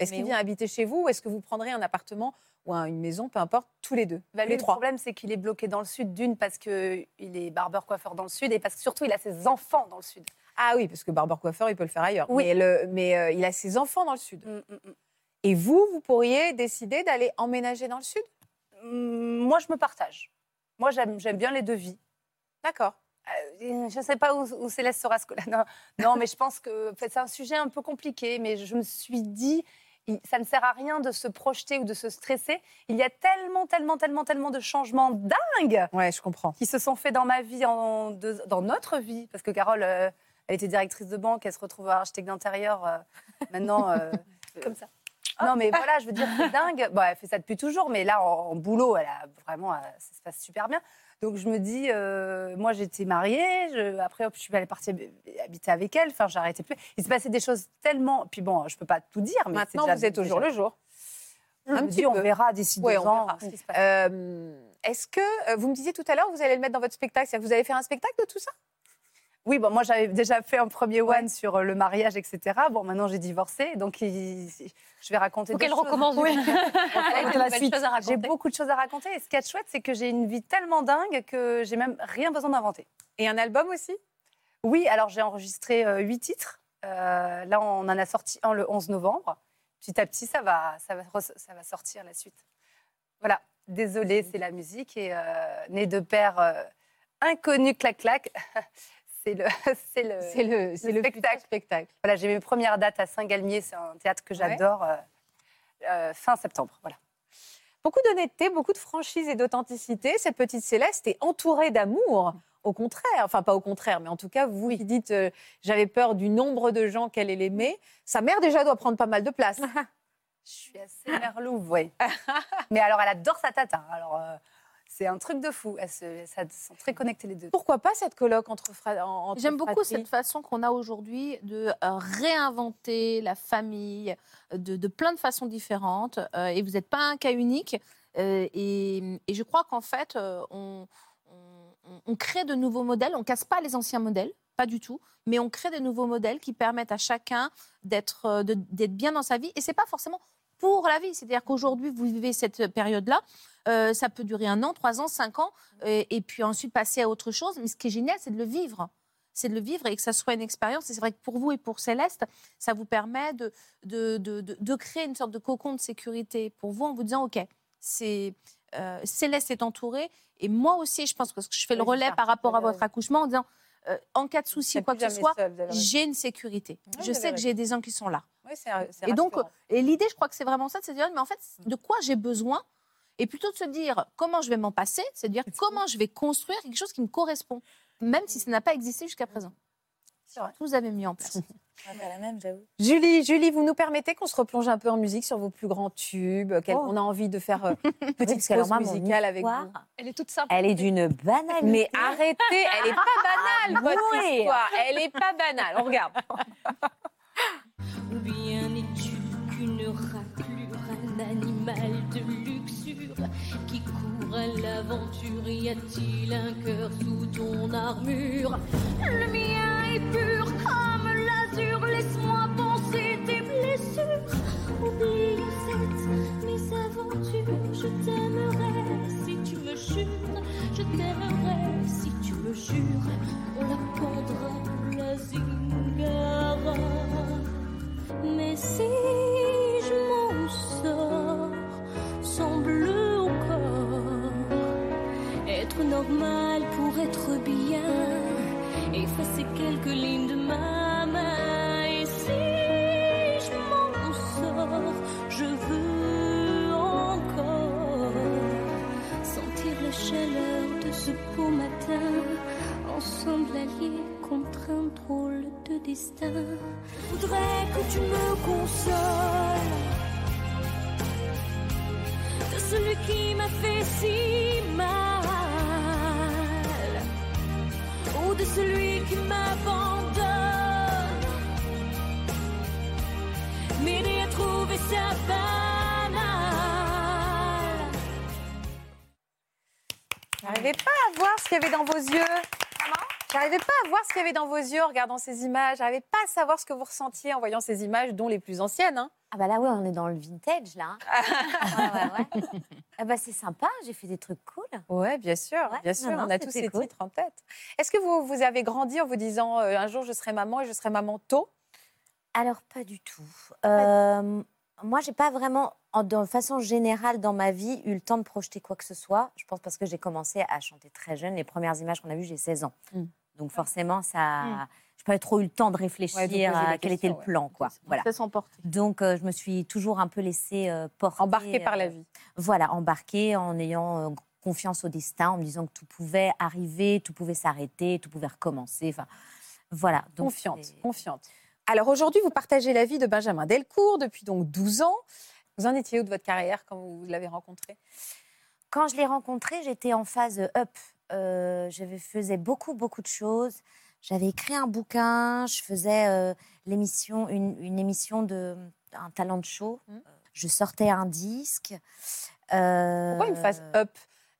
Est-ce qu'il vient habiter chez vous ou est-ce que vous prendrez un appartement ou un- une maison, peu importe, tous les deux Bah, lui, Les le trois? problème, c'est qu'il est bloqué dans le sud, d'une, parce qu'il est barbeur-coiffeur dans le sud, et parce que surtout, il a ses enfants dans le sud. Ah oui, parce que Barber Coiffeur, il peut le faire ailleurs. Oui. Mais, le- mais euh, il a ses enfants dans le sud. Mm, mm, mm. Et vous, vous pourriez décider d'aller emménager dans le sud? Moi, je me partage. Moi, j'aime bien les deux vies. D'accord. Euh, je ne sais pas où, où Céleste sera scolaire. Non, non, mais je pense que c'est un sujet un peu compliqué. Mais je me suis dit, ça ne sert à rien de se projeter ou de se stresser. Il y a tellement, tellement, tellement, tellement de changements dingues Ouais, je comprends. qui se sont faits dans ma vie, en dans notre vie. Parce que Carole, euh, elle était directrice de banque, elle se retrouve architecte d'intérieur. euh, maintenant. euh, Comme ça. Non, mais voilà, je veux dire, c'est dingue. Bon, elle fait ça depuis toujours, mais là, en, en boulot, elle a vraiment, euh, ça se passe super bien. Donc, je me dis, euh, moi, j'étais mariée. je- après, hop, je suis allée partir habiter avec elle. Enfin, j'arrêtais plus. Il se passait des choses tellement. Puis bon, je peux pas tout dire, mais Maintenant, c'est déjà- vous êtes au jour le jour. Je Un me on verra d'ici Ouais, deux on ans. Euh, Est-ce que euh, vous me disiez tout à l'heure, vous allez le mettre dans votre spectacle C'est-à-dire que vous allez faire un spectacle de tout ça? Oui, bon, moi j'avais déjà fait un premier one sur euh, le mariage, etc. Bon, maintenant j'ai divorcé, donc il- je vais raconter. Faut qu'elle recommence. Oui. J'ai beaucoup de choses à raconter. Et ce qui est chouette, c'est que j'ai une vie tellement dingue que j'ai même rien besoin d'inventer. Et un album aussi? Oui, alors j'ai enregistré euh, huit titres. Euh, là, on en a sorti un le 11 novembre. Petit à petit, ça va, ça va, ça va sortir la suite. Voilà. Désolée, c'est la musique. Et euh, né de père inconnu, clac-clac. c'est le, c'est le, C'est le, c'est le spectacle. Voilà, j'ai mes premières dates à Saint-Galmier. C'est un théâtre que j'adore. euh, euh, fin septembre. Voilà. Beaucoup d'honnêteté, beaucoup de franchise et d'authenticité. Cette petite Céleste est entourée d'amour. Au contraire, enfin pas au contraire, mais en tout cas, vous qui dites euh, j'avais peur du nombre de gens qu'elle allait aimer, sa mère déjà doit prendre pas mal de place. Je suis assez merlouve, oui. Mais alors, elle adore sa tata. Alors, euh, c'est un truc de fou. Elles, se- elles sont très connectées les deux. Pourquoi pas cette colloque entre frères entre J'aime beaucoup cette façon qu'on a aujourd'hui de euh, réinventer la famille de, de plein de façons différentes. euh, et vous n'êtes pas un cas unique. euh, et, et je crois qu'en fait, euh, on, on- on crée de nouveaux modèles. On casse pas les anciens modèles, pas du tout. Mais on crée des nouveaux modèles qui permettent à chacun d'être de- d'être bien dans sa vie. Et c'est pas forcément pour la vie. C'est-à-dire qu'aujourd'hui, vous vivez cette période-là. Euh, ça peut durer un an, trois ans, cinq ans, et, et puis ensuite passer à autre chose. Mais ce qui est génial, c'est de le vivre c'est de le vivre et que ça soit une expérience. Et c'est vrai que pour vous et pour Céleste, ça vous permet de, de, de, de- créer une sorte de cocon de sécurité pour vous en vous disant, OK, c'est, euh, Céleste est entourée. Et moi aussi, je pense que je fais le relais par rapport à votre accouchement en disant, euh, en cas de souci, quoi que ce soit, j'ai une sécurité. je sais que j'ai des gens qui sont là. Oui, Et donc, et l'idée, je crois que c'est vraiment ça, c'est de dire, mais en fait, de quoi j'ai besoin Et plutôt de se dire comment je vais m'en passer, c'est de dire comment je vais construire quelque chose qui me correspond, même si ça n'a pas existé jusqu'à présent. Vous avez mis en place. la même, j'avoue. Julie, Julie, vous nous permettez qu'on se replonge un peu en musique sur vos plus grands tubes Oh. On a envie de faire euh, une petite pause musicale avec vous. Elle est toute simple. Elle est d'une banalité. Mais arrêtez, elle est pas banale, votre oui. histoire. Elle est pas banale. On regarde. Ou bien n'es-tu qu'une raclure, un animal de l'aventure Y a-t-il un cœur sous ton armure? Le mien est pur comme l'azur, laisse-moi penser tes blessures. Oublie cette mésaventure, je t'aimerai si tu me jures, je t'aimerai si tu me jures. que qu'il y avait dans vos yeux. J'arrivais pas à voir ce qu'il y avait dans vos yeux en regardant ces images. J'arrivais pas à savoir ce que vous ressentiez en voyant ces images, dont les plus anciennes. hein. Ah bah là, ouais, on est dans le vintage, là. ouais, ouais, ouais. Ah bah c'est sympa, j'ai fait des trucs cool. Ouais, bien sûr, bien non, sûr. non, on a tous ces cool. titres en tête. Est-ce que vous, vous avez grandi en vous disant euh, un jour je serai maman et je serai maman tôt? Alors, pas du tout. Euh, moi, j'ai pas vraiment, en, de façon générale, dans ma vie, eu le temps de projeter quoi que ce soit. Je pense parce que j'ai commencé à chanter très jeune. Les premières images qu'on a vues, j'ai 16 ans. Mm. Donc forcément, ça, j'ai pas trop eu le temps de réfléchir Ouais, à quel était le ouais. plan, quoi. Voilà. Donc euh, je me suis toujours un peu laissée euh, porter. Embarqué par la euh, vie. Voilà, embarquée en ayant euh, confiance au destin, en me disant que tout pouvait arriver, tout pouvait s'arrêter, tout pouvait recommencer. Enfin, voilà. Donc, Confiante, confiante. Alors aujourd'hui, vous partagez la vie de Benjamin Delcourt depuis donc 12 ans. Vous en étiez où de votre carrière quand vous l'avez rencontré? Quand je l'ai rencontré, j'étais en phase up. Euh, je faisais beaucoup, beaucoup de choses. J'avais écrit un bouquin, je faisais euh, l'émission, une, une émission de un talent show. Mm. Je sortais un disque. Euh, Pourquoi une phase up?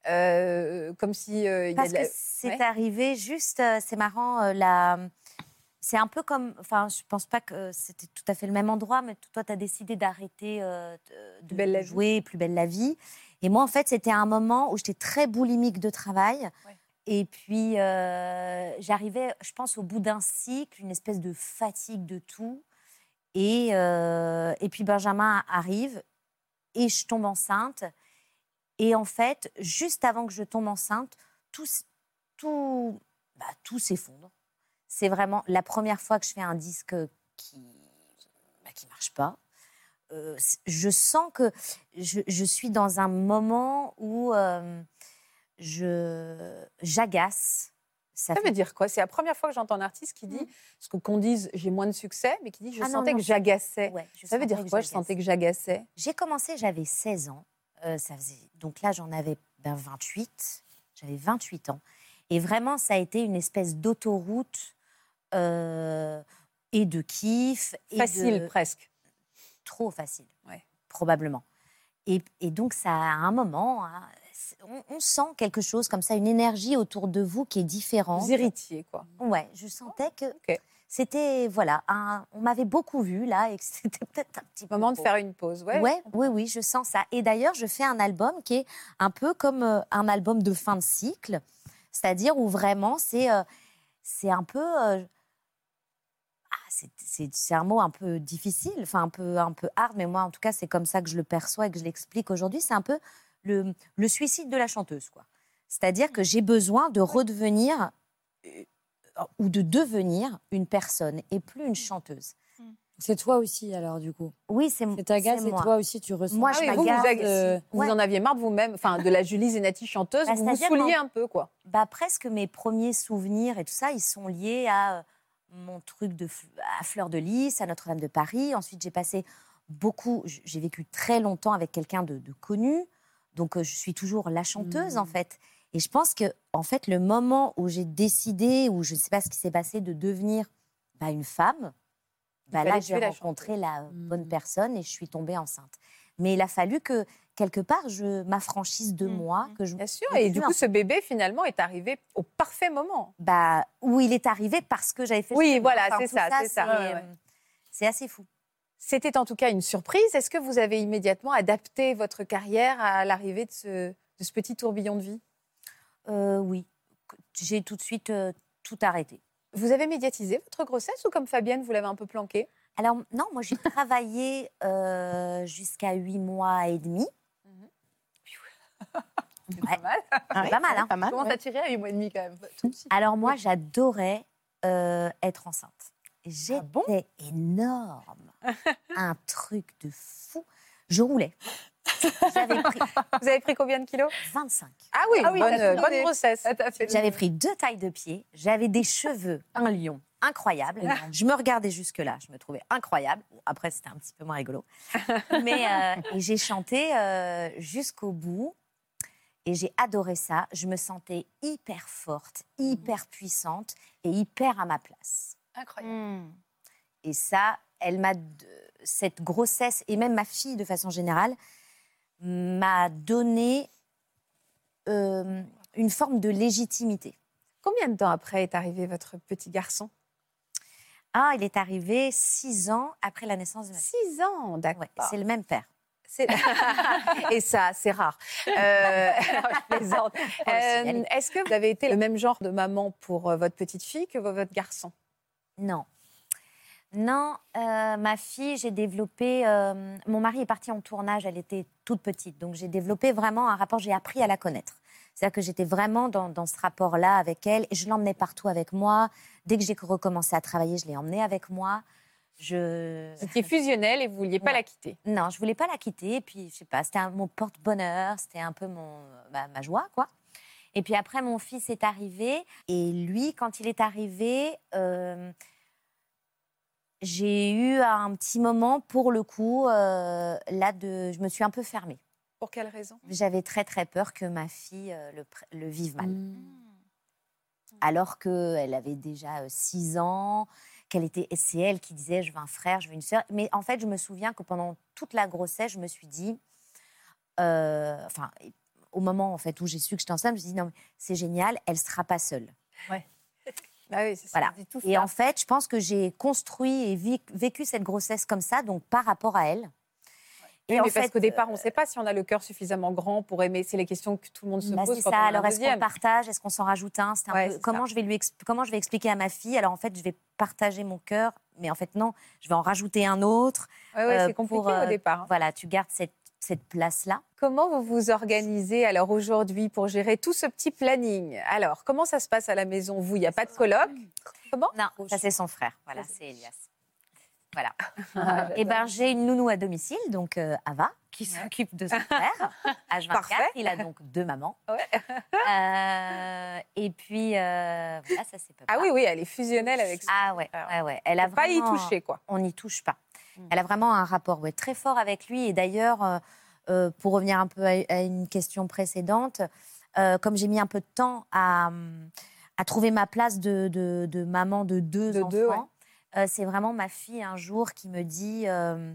Euh, Comme si euh, il y a Parce de la- que c'est Ouais. arrivé juste, c'est marrant, la... c'est un peu comme, enfin, je pense pas que c'était tout à fait le même endroit, mais toi, tu as décidé d'arrêter euh, de, belle la vie. jouer Plus belle la vie. Et moi, en fait, c'était un moment où j'étais très boulimique de travail. Ouais. Et puis, euh, j'arrivais, je pense, au bout d'un cycle, une espèce de fatigue de tout. Et, euh, et puis, Benjamin arrive et je tombe enceinte. Et en fait, juste avant que je tombe enceinte, tout, tout, bah, tout s'effondre. C'est vraiment la première fois que je fais un disque qui bah, qui marche pas. Euh, je sens que je, je suis dans un moment où euh, je j'agace. Ça Ça fait- veut dire quoi? C'est la première fois que j'entends un artiste qui dit, ce que- qu'on dise j'ai moins de succès, mais qui dit je Ah sentais non, que ça- j'agaçais. Ouais, Ça veut dire quoi? Je sentais que j'agaçais. J'ai commencé, j'avais 16 ans. Euh, ça faisait... Donc là, j'en avais ben, 28. J'avais 28 ans. Et vraiment, ça a été une espèce d'autoroute euh, et de kiff. et Facile de- presque. Trop facile, Ouais. probablement. Et, et donc, ça, à un moment, hein, on, on sent quelque chose comme ça, une énergie autour de vous qui est différente. Vous héritiez, quoi. Ouais, je sentais que c'était, voilà, un- on m'avait beaucoup vu là et que c'était peut-être un petit peu Moment de faire une pause. Ouais. Ouais, oui, oui, je sens ça. Et d'ailleurs, je fais un album qui est un peu comme euh, un album de fin de cycle, c'est-à-dire où vraiment c'est euh, c'est un peu euh, c'est- un mot un peu difficile, enfin un peu un peu hard, mais moi en tout cas c'est comme ça que je le perçois et que je l'explique aujourd'hui. C'est un peu le, le suicide de la chanteuse, quoi. C'est-à-dire que j'ai besoin de redevenir euh, ou de devenir une personne et plus une chanteuse. C'est toi aussi, alors, du coup. Oui, c'est C'est ta c'est moi. toi aussi, tu ressens. Moi, Ah je vous, vous, euh, vous ouais. en aviez marre de vous-même, enfin de la Julie Zenati chanteuse, Bah, vous vous souliez un peu, quoi. bah, presque mes premiers souvenirs et tout ça, ils sont liés à euh, mon truc de à Fleur de Lys, à Notre-Dame de Paris. Ensuite, j'ai passé beaucoup, j'ai vécu très longtemps avec quelqu'un de, de connu, donc euh, je suis toujours la chanteuse en fait. Et je pense que en fait, le moment où j'ai décidé, ou je ne sais pas ce qui s'est passé, de devenir bah, une femme, bah, là j'ai rencontré la bonne Mm. personne et je suis tombée enceinte. Mais il a fallu que quelque part je m'affranchisse de Mm, moi, mm. que je Bien sûr. Et du coup, un- ce bébé, finalement, est arrivé au parfait moment. bah, où il est arrivé parce que j'avais fait Oui, voilà, Enfin, c'est ça, c'est ça. C'est Ouais, ouais. euh, c'est assez fou. C'était en tout cas une surprise. Est-ce que vous avez immédiatement adapté votre carrière à l'arrivée de ce, de ce petit tourbillon de vie? Euh, oui, j'ai tout de suite euh, tout arrêté. Vous avez médiatisé votre grossesse ou comme Fabienne, vous l'avez un peu planqué Alors non, moi j'ai travaillé euh, jusqu'à huit mois et demi. Ouais. mal. C'est pas mal, hein Pas mal. Comment t'as tiré à 8 mois et demi quand même Alors moi, j'adorais euh, être enceinte. J'étais Ah bon? Énorme. Un truc de fou. Je roulais. J'avais pris Vous avez pris combien de kilos? 25. Ah oui, Ah oui, bonne, grossesse. Ah, J'avais pris deux tailles de pied, j'avais des cheveux, un lion, incroyable. Je me regardais jusque-là, je me trouvais incroyable. Après, c'était un petit peu moins rigolo. Mais euh, j'ai chanté euh, jusqu'au bout et j'ai adoré ça. Je me sentais hyper forte, hyper puissante et hyper à ma place. Incroyable. Hmm. Et ça, elle m'a cette grossesse et même ma fille de façon générale m'a donné euh, une forme de légitimité. Combien de temps après est arrivé votre petit garçon? Ah, il est arrivé six ans après la naissance de ma fille. Six ans, d'accord. Ouais, c'est le même père. Et ça, c'est rare. Euh, je plaisante. Euh, Est-ce que vous avez été le même genre de maman pour euh, votre petite fille que votre garçon? Non. Non, euh, ma fille, j'ai développé. euh, mon mari est parti en tournage, elle était toute petite. Donc j'ai développé vraiment un rapport, j'ai appris à la connaître. C'est-à-dire que j'étais vraiment dans, dans ce rapport-là avec elle et je l'emmenais partout avec moi. Dès que j'ai recommencé à travailler, je l'ai emmenée avec moi. Je... Étiez fusionnel et vous vouliez pas Ouais. la quitter. Non, je voulais pas la quitter. Et puis, je sais pas, c'était mon porte-bonheur, c'était un peu mon, ma, ma joie, quoi. Et puis après, mon fils est arrivé. Et lui, quand il est arrivé, euh, j'ai eu un petit moment, pour le coup, euh, là, de, je me suis un peu fermée. Pour quelle raison? J'avais très, très peur que ma fille euh, le vive mal Mmh. alors qu'elle avait déjà 6 ans, qu'elle était, c'est elle qui disait je veux un frère, je veux une sœur. Mais en fait, je me souviens que pendant toute la grossesse, je me suis dit, euh, enfin, au moment en fait où j'ai su que j'étais enceinte, je me suis dit non, mais c'est génial, elle sera pas seule. Ah oui, c'est ça. Voilà. tout Et en fait, je pense que j'ai construit et vécu cette grossesse comme ça, donc par rapport à elle. Oui, en mais parce fait, qu'au départ, on ne sait pas si on a le cœur suffisamment grand pour aimer. C'est les questions que tout le monde se Bah, pose c'est quand ça. on un Alors, est-ce qu'on partage? Est-ce qu'on s'en rajoute un? C'est un Ouais, peu- c'est comment, ça. je vais lui exp- comment je vais expliquer à ma fille? Alors, en fait, je vais partager mon cœur, mais en fait, non, je vais en rajouter un autre. Ouais, ouais, euh, c'est compliqué pour, euh, au départ. hein. Voilà, tu gardes cette, cette place-là. Comment vous vous organisez alors aujourd'hui pour gérer tout ce petit planning? Alors, comment ça se passe à la maison Vous, il n'y a pas de colloque? Comment? Non, ça, c'est son frère. Voilà, c'est Elias. Voilà. Ah, Et ben, j'ai une nounou à domicile, donc euh, Ava, qui s'occupe de son frère. H24, Parfait. il a donc deux mamans. Ouais. Euh, et puis, euh, voilà, ça, c'est pas Ah oui, oui, elle est fusionnelle avec ça. Ah ouais, ouais, ouais. Elle a Faut pas y vraiment- toucher, quoi. On n'y touche pas. Elle a vraiment un rapport ouais, très fort avec lui. Et d'ailleurs, pour revenir un peu à, à une question précédente, comme j'ai mis un peu de temps à, à trouver ma place de, de- de maman de deux De enfants, deux. Euh, c'est vraiment ma fille un jour qui me dit, euh,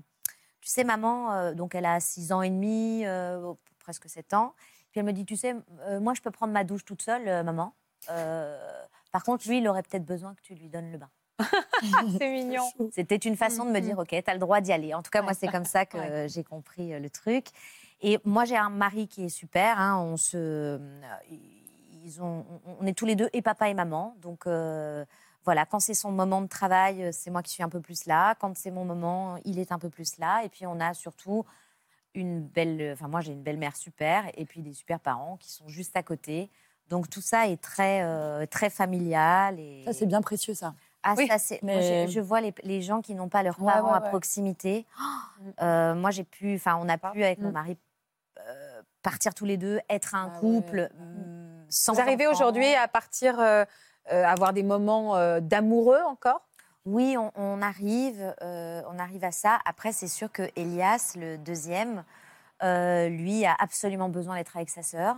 tu sais maman, euh, donc elle a 6 ans et demi, euh, presque 7 ans, puis elle me dit, tu sais, euh, moi je peux prendre ma douche toute seule, euh, maman. Euh, par contre, lui, il aurait peut-être besoin que tu lui donnes le bain. C'est mignon. C'était une façon de me dire, OK, tu as le droit d'y aller. En tout cas, moi, c'est comme ça que j'ai compris le truc. Et moi, j'ai un mari qui est super. hein, on, se, ils ont, on- on est tous les deux, et papa et maman. Donc, euh, voilà, quand c'est son moment de travail, euh, c'est moi qui suis un peu plus là. Quand c'est mon moment, il est un peu plus là. Et puis, on a surtout une belle... Enfin, moi, j'ai une belle-mère super. Et puis, des super parents qui sont juste à côté. Donc, tout ça est très, euh, très familial. Et... Ça, c'est bien précieux, ça. Ah, Oui, ça, c'est. moi, mais- Je, je vois les, les gens qui n'ont pas leurs Ouais, parents ouais, à proximité. Euh, moi, j'ai pu. Enfin, on a pu, avec mon Mm. mari, euh, partir tous les deux, être un Ah couple mm, sans. Vous arrivez aujourd'hui à partir, euh, euh, avoir des moments euh, d'amoureux encore? Oui, on, on arrive, euh, on arrive à ça. Après, c'est sûr que Elias, le deuxième, euh, lui a absolument besoin d'être avec sa sœur.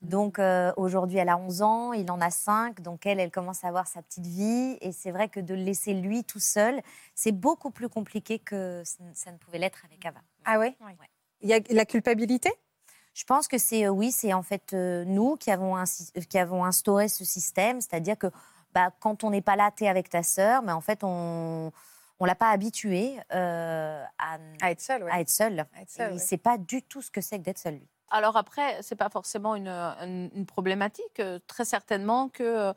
Donc euh, aujourd'hui, elle a 11 ans, il en a 5, donc elle, elle commence à avoir sa petite vie. Et c'est vrai que de le laisser lui tout seul, c'est beaucoup plus compliqué que ça ne- ça ne pouvait l'être avec Ava. Ah ouais? Ouais. Il y a la culpabilité? Je pense que c'est euh, oui, c'est en fait euh, nous qui avons, insi- euh, qui avons instauré ce système, c'est-à-dire que bah, quand on n'est pas là, tu es avec ta sœur, mais en fait on on l'a pas habitué euh, à, À être seule, ouais. à être seul. À être seule, Et ouais. Sait pas du tout ce que c'est que d'être seul lui. Alors après, c'est pas forcément une, une- une problématique. Très certainement que,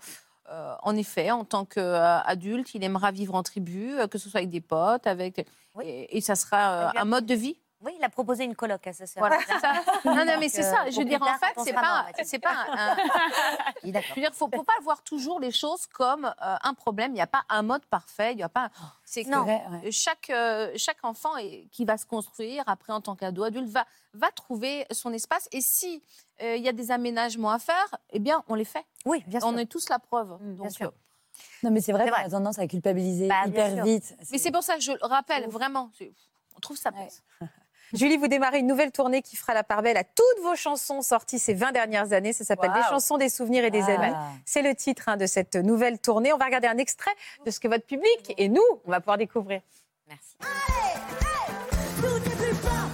euh, en effet, en tant qu'adulte, il aimera vivre en tribu, que ce soit avec des potes, avec Oui. et, et ça sera euh, a un mode de vie. Oui, il a proposé une coloc à sa sœur. Voilà, c'est ça. Non, non, mais c'est euh, ça. pour Je veux dire, en fait, c'est pas, c'est pas un. Je veux dire, faut, faut pas voir toujours les choses comme euh, un problème. Il n'y a pas un mode parfait. Il y a pas. C'est que Non. Ouais, ouais. chaque euh, chaque enfant est- qui va se construire après en tant qu'ado adulte va va trouver son espace. Et si euh, il y a des aménagements à faire, eh bien, on les fait. Oui, bien sûr. On est tous la preuve. bien Donc, sûr. euh, Non, mais c'est vrai qu'on vrai. a tendance à culpabiliser Bah, hyper vite. mais c'est pour ça que je le rappelle vraiment. On trouve ça Ouais. Julie, vous démarrez une nouvelle tournée qui fera la part belle à toutes vos chansons sorties ces 20 dernières années. Ça s'appelle Des Waouh. chansons, des souvenirs et des Ah. amis. C'est le titre hein, de cette nouvelle tournée. On va regarder un extrait de ce que votre public et nous, on va pouvoir découvrir. Merci. Tout est plus fort,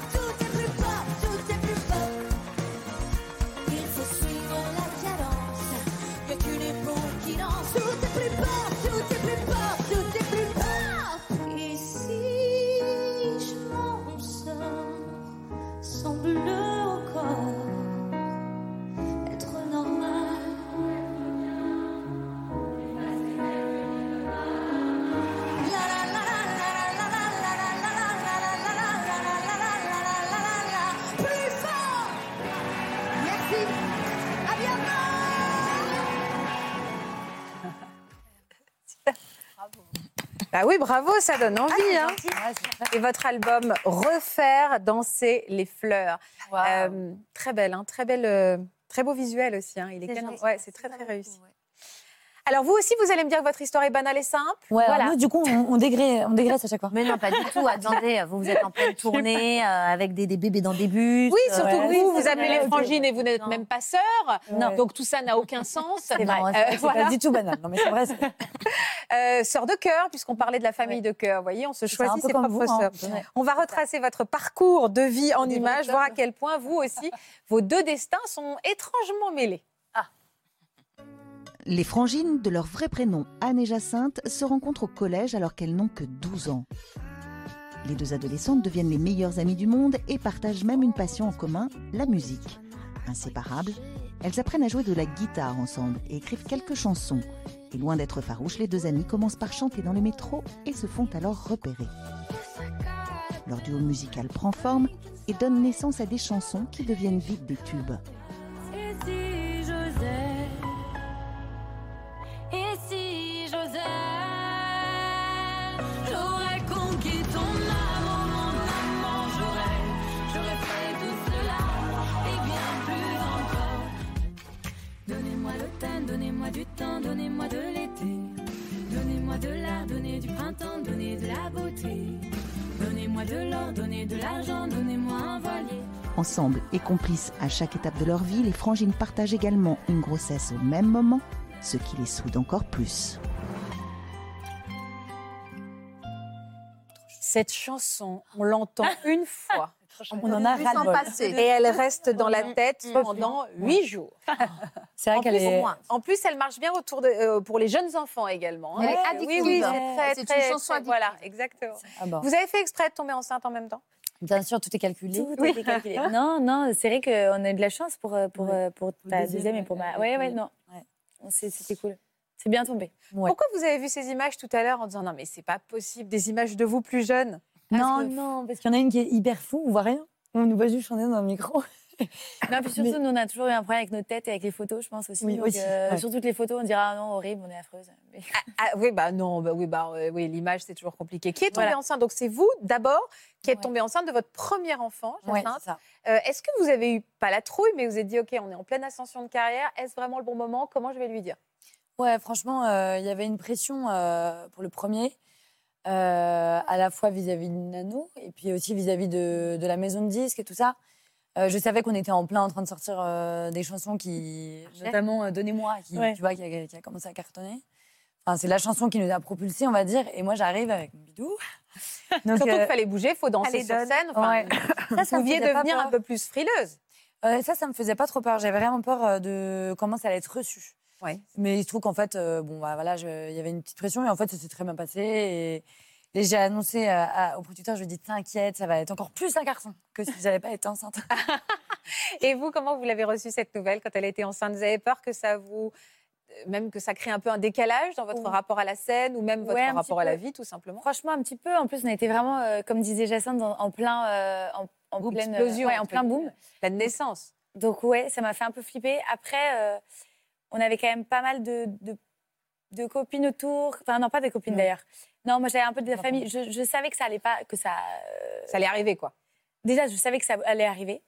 Bah oui, bravo, ça donne envie. hein. Et votre album Refaire danser les fleurs. Euh, très belle, hein, très belle, euh, très beau visuel aussi. hein. Il est canon. Ouais, c'est très très réussi. Alors vous aussi, vous allez me dire que votre histoire est banale et simple. Ouais, Voilà. nous, du coup, on, on, dégraisse, on dégraisse à chaque fois. Mais non, pas du tout. Attendez, vous, vous êtes en pleine tournée euh, avec des, des bébés dans des bus. Oui, surtout euh, que vous, vous appelez les frangines et vous n'êtes même pas sœurs. Non. Donc tout ça n'a aucun sens. C'est vrai, Euh, c'est voilà. pas du tout banal. Non, mais c'est vrai. Euh, sœur de cœur, puisqu'on parlait de la famille de cœur. Vous voyez, on se choisit ses comme propres vous, hein. sœurs. Ouais. On va retracer votre parcours de vie en images, voir à quel point vous aussi, vos deux destins sont étrangement mêlés. Les frangines, de leur vrai prénom Anne et Jacinthe, se rencontrent au collège alors qu'elles n'ont que 12 ans. Les deux adolescentes deviennent les meilleures amies du monde et partagent même une passion en commun, la musique. Inséparables, elles apprennent à jouer de la guitare ensemble et écrivent quelques chansons. Et loin d'être farouches, les deux amies commencent par chanter dans le métro et se font alors repérer. Leur duo musical prend forme et donne naissance à des chansons qui deviennent vite des tubes. Complices à chaque étape de leur vie, les frangines partagent également une grossesse au même moment, ce qui les soude encore plus. Cette chanson, on l'entend une fois. On en a Plus ras le passer. Et elle reste dans la tête pendant huit jours. C'est vrai En qu'elle plus, est. En plus, elle marche bien autour de, euh, pour les jeunes enfants également. hein. Elle est addictive. Oui, oui, Ouais. c'est très, C'est une très, chanson très- addictive. Voilà, exactement. Ah bon. Vous avez fait exprès de tomber enceinte en même temps? Bien sûr, tout est calculé. Tout été calculé. Non, non, c'est vrai qu'on a eu de la chance pour, euh, pour, euh, pour ta deuxième, deuxième et pour ma. ouais, Ouais, ouais, ouais. non. Ouais. C'était cool. C'est bien tombé. Ouais. Pourquoi vous avez vu ces images tout à l'heure en disant non mais c'est pas possible, des images de vous plus jeunes? Non, que- non, parce qu'il y en a une qui est hyper fou, on voit rien. On nous voit juste chanter dans le micro. Non, puis surtout, nous, on a toujours eu un problème avec nos têtes et avec les photos, je pense aussi. Oui, Donc, aussi, euh, ouais. Sur toutes les photos, on dira ah non, horrible, on est affreuse. Mais- Ah oui bah non bah oui bah euh, oui l'image c'est toujours compliqué. Qui est tombé Voilà. enceinte? Donc c'est vous d'abord qui êtes Ouais. tombée enceinte de votre premier enfant. Ouais. Euh, Est-ce que vous avez eu pas la trouille mais vous avez dit ok on est en pleine ascension de carrière. Est-ce vraiment le bon moment? Comment je vais lui dire? Ouais, franchement, il y avait une pression pour le premier, à la fois vis-à-vis de Nano et puis aussi vis-à-vis de, de la maison de disques et tout ça. Euh, je savais qu'on était en plein en train de sortir euh, des chansons qui, notamment euh, Donnez-moi, qui, Ouais. tu vois, qui a, qui a commencé à cartonner. Enfin, c'est la chanson qui nous a propulsés, on va dire. Et moi, j'arrive avec mon bidou. Donc, Surtout euh, qu'il fallait bouger, faut danser allez, sur scène. Enfin, Ouais. Vous ça pouviez faisait pas devenir un peu plus frileuse. Ça, ça me faisait pas trop peur. J'avais vraiment peur de comment ça allait être reçu. Ouais. Mais il se trouve qu'en fait, bon, bah, voilà, il y avait une petite pression et en fait, ça s'est très bien passé. Et j'ai annoncé euh, à- au producteur, je lui ai dit, t'inquiète, ça va être encore plus un garçon que si j'avais pas été enceinte. Et vous, comment vous l'avez reçue cette nouvelle quand elle a été enceinte? Vous avez peur que ça vous. euh, Même que ça crée un peu un décalage dans votre rapport à la scène ou même votre Ouais, rapport à la vie, tout simplement? Franchement, un petit peu. En plus, on était vraiment, euh, comme disait Jacinthe, en plein, euh, en, en Boom, pleine, explosion, ouais, en plein boom. La naissance. Donc ouais, ça m'a fait un peu flipper. Après, euh, on avait quand même pas mal de, de, de copines autour. Enfin non, pas des copines Non. d'ailleurs. Non, moi j'avais un peu de la famille. Je, je savais que ça allait pas, que ça. euh, Ça allait arriver, quoi. Déjà, je savais que ça allait arriver.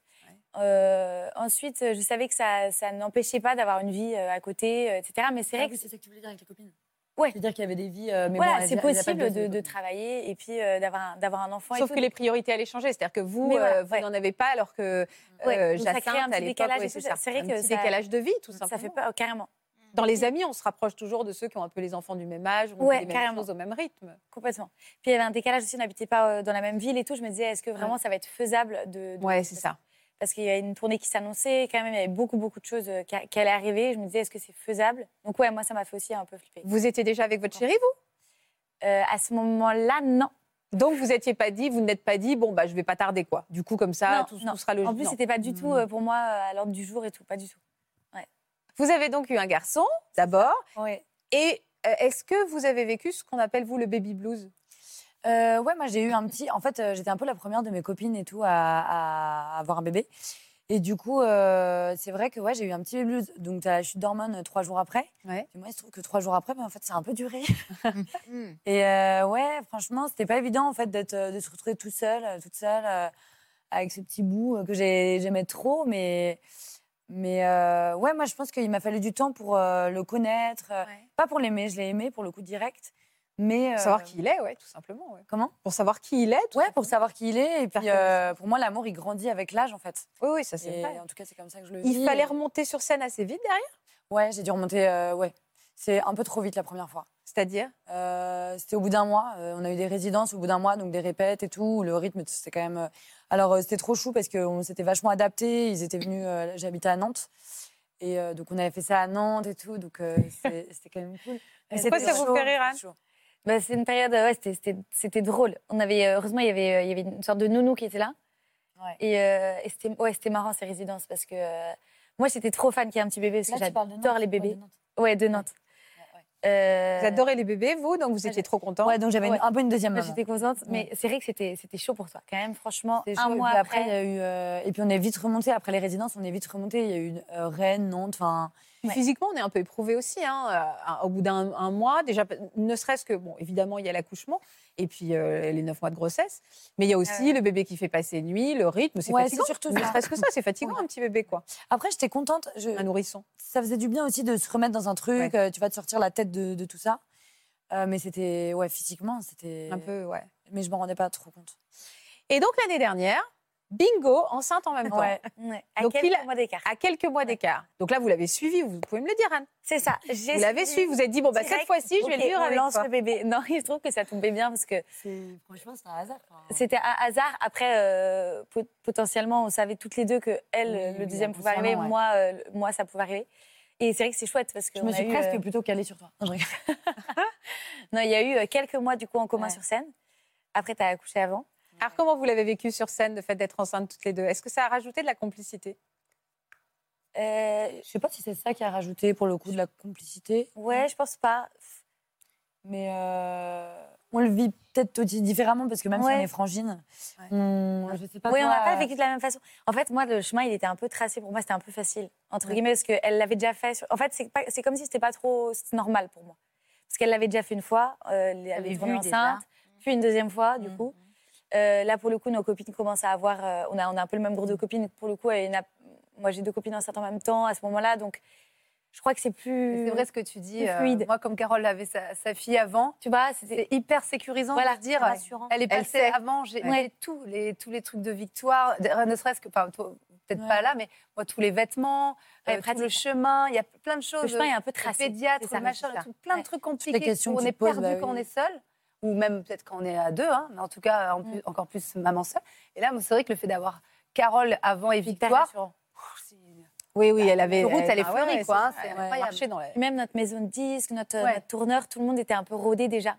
Euh, ensuite, je savais que ça, ça n'empêchait pas d'avoir une vie euh, à côté, etc. Mais c'est vrai que c'est ça que tu voulais dire avec les copines Ouais. C'est-à-dire qu'il y avait des vies. euh, mais voilà, bon, c'est possible de, travailler et puis euh, d'avoir un, d'avoir un enfant. et Sauf tout. que les priorités allaient changer. C'est-à-dire que vous, euh, vous ouais. n'en avez pas, alors que Ouais, ça Jacinthe, à l'époque, c'est ça. ça. C'est vrai un que petit ça- décalage de vie, tout Ça simplement. fait pas carrément. Dans les amis, on se rapproche toujours de ceux qui ont un peu les enfants du même âge, on Ouais, fait les mêmes choses au même rythme. Complètement. Puis il y avait un décalage aussi, on n'habitait pas euh, dans la même ville et tout. Je me disais, est-ce que vraiment ça va être faisable de. de- Ouais, c'est ça. Parce qu'il y a une tournée qui s'annonçait, quand même, il y avait beaucoup, beaucoup de choses euh, qui, qui allaient arriver. Je me disais, est-ce que c'est faisable? Donc, ouais, moi, ça m'a fait aussi un peu flipper. Vous étiez déjà avec votre chéri, vous? Euh, à ce moment-là, non. Donc vous n'étiez pas dit, vous n'êtes pas dit, bon bah je vais pas tarder quoi. Du coup comme ça, Non, tout, non. tout sera logique. En plus, c'était pas du tout euh, pour moi euh, à l'ordre du jour et tout, pas du tout. Vous avez donc eu un garçon d'abord, Ouais. et euh, est-ce que vous avez vécu ce qu'on appelle vous le baby blues? Euh, ouais, moi j'ai eu un petit. En fait, euh, j'étais un peu la première de mes copines et tout à, à avoir un bébé. Et du coup, euh, c'est vrai que ouais, j'ai eu un petit baby blues. Donc, t'as la chute d'hormones trois jours après. Ouais. Et moi, il se trouve que trois jours après, ben, en fait, c'est un peu duré. Et ouais, franchement, c'était pas évident en fait d'être, de se retrouver tout seul, toute seule, avec ce petit bout que j'ai- j'aimais trop. Mais, mais euh, ouais, moi, je pense qu'il m'a fallu du temps pour euh, le connaître. euh, Pas pour l'aimer, je l'ai aimé pour le coup direct. Mais Pour savoir qui il est, ouais, tout simplement. ouais. Comment? Pour savoir qui il est. tout Ouais, pour savoir qui il est. Et puis, pour moi, l'amour, il grandit avec l'âge, en fait. Oui, oui, ça c'est vrai. En tout cas, c'est comme ça que je le vis. Il fallait remonter sur scène assez vite derrière? Ouais, j'ai dû remonter. ouais, c'est un peu trop vite la première fois. C'est-à-dire? C'était au bout d'un mois. on a eu des résidences au bout d'un mois, donc des répètes et tout. Le rythme, c'était quand même. Alors, euh, c'était trop chou parce qu'on s'était vachement adapté. Ils étaient venus. euh, J'habitais à Nantes. Et euh, donc, on avait fait ça à Nantes et tout. Donc, euh, c'était quand même cool. Mais Pourquoi ça vous fait rire, Anne. Bah, c'est une période, ouais, c'était- drôle. On avait, heureusement, il y avait, il y avait une sorte de nounou qui était là. Ouais. Et, euh, et c'était ouais, marrant ces résidences parce que euh, moi, j'étais trop fan qu'il y ait un petit bébé parce Là, que j'adore les ouais, de bébés. Nantes. Ouais, de Nantes. Euh, Vous adorez les bébés, vous, donc vous étiez trop content. Ouais, donc j'avais Ouais. un peu une deuxième maman. J'étais contente, mais c'est vrai que c'était c'était chaud pour toi quand même, franchement. Un chaud, et mois après, il y a eu, euh, et puis on est vite remonté après les résidences, on est vite remonté. Il y a eu euh, Rennes, Nantes, enfin. Physiquement, on est un peu éprouvé aussi. hein, euh, Au bout d'un un mois, déjà, ne serait-ce que, bon, évidemment, il y a l'accouchement et puis euh, les neuf mois de grossesse. Mais il y a aussi le bébé qui fait passer nuit, le rythme, c'est Ouais, fatigant. c'est surtout ça. que ça, c'est fatigant, un petit bébé, quoi. Après, j'étais contente. Je... Un nourrisson. Ça faisait du bien aussi de se remettre dans un truc. euh, tu vas te sortir la tête de, de tout ça. Euh, mais c'était, ouais, physiquement, c'était. Un peu, ouais. Mais je m'en rendais pas trop compte. Et donc, l'année dernière, bingo, enceinte en même temps. Ouais. ouais, à Donc, quelques pile- mois d'écart. À quelques mois d'écart. Donc là, vous l'avez suivi, vous pouvez me le dire, Anne. C'est ça. j'ai Vous l'avez suivi, vous êtes dit, bon, bah, cette fois-ci, je vais le vivre on avec lance toi. le bébé. Non, il se trouve que ça tombait bien parce que Franchement, c'est un hasard. C'était un hasard. Après, euh, pot- potentiellement, on savait toutes les deux que elle, Oui, le deuxième pouvait arriver, ouais. moi, euh, moi, ça pouvait arriver. Et c'est vrai que c'est chouette parce que Je me suis eu, presque euh, plutôt calée sur toi. Non, je rigole. non, il y a eu euh, quelques mois du coup en commun Ouais. sur scène. Après, tu as accouché avant. Alors, comment vous l'avez vécu sur scène, le fait d'être enceinte toutes les deux? Est-ce que ça a rajouté de la complicité? Euh, Je sais pas si c'est ça qui a rajouté pour le coup de la complicité. ouais, je pense pas. Mais euh, on le vit peut-être aussi différemment parce que même si Ouais. on est frangine, on, je sais pas. Oui, on n'a pas euh, vécu de la même façon. En fait, moi, le chemin, il était un peu tracé. Pour moi, c'était un peu facile, entre guillemets, parce qu'elle l'avait déjà fait. sur- En fait, c'est comme si c'était pas trop normal pour moi. Parce qu'elle l'avait déjà fait une fois, euh, elle avait vu déjà. enceinte, puis une deuxième fois, du Mhm. coup. Euh, là, pour le coup, nos copines commencent à avoir. euh, on, a, on a un peu le même groupe de copines. Pour le coup, elle, n'a- moi, j'ai deux copines en même temps à ce moment-là. Donc, je crois que c'est plus. C'est vrai ce que tu dis. euh, fluide. moi, comme Carole avait sa, sa fille avant, Tu vois, c'était. c'est hyper sécurisant Voilà, de dire. rassurant. Elle est passée avant, j'ai Ouais. tous les, tous les trucs de victoire, ne serait-ce que, enfin, toi, peut-être Ouais. pas là, mais moi, tous les vêtements, Ouais, euh, tout le chemin, il y a plein de choses. Le chemin est un peu le tracé. pédiatre, ça, le machin, c'est ça. le truc, plein de trucs compliqués. questions où on est perdu bah quand oui. on est seul, ou même peut-être quand on est à deux, hein, mais en tout cas, en plus- encore plus maman seule. Et là, c'est vrai que le fait d'avoir Carole avant et Victoire, Oui, oui, elle avait. La route, elle est ah ouais, fleurie, ouais, quoi, hein, c'est elle incroyable. marchait dans la- Même notre maison de disques, notre, Ouais. notre tourneur, tout le monde était un peu rodé déjà.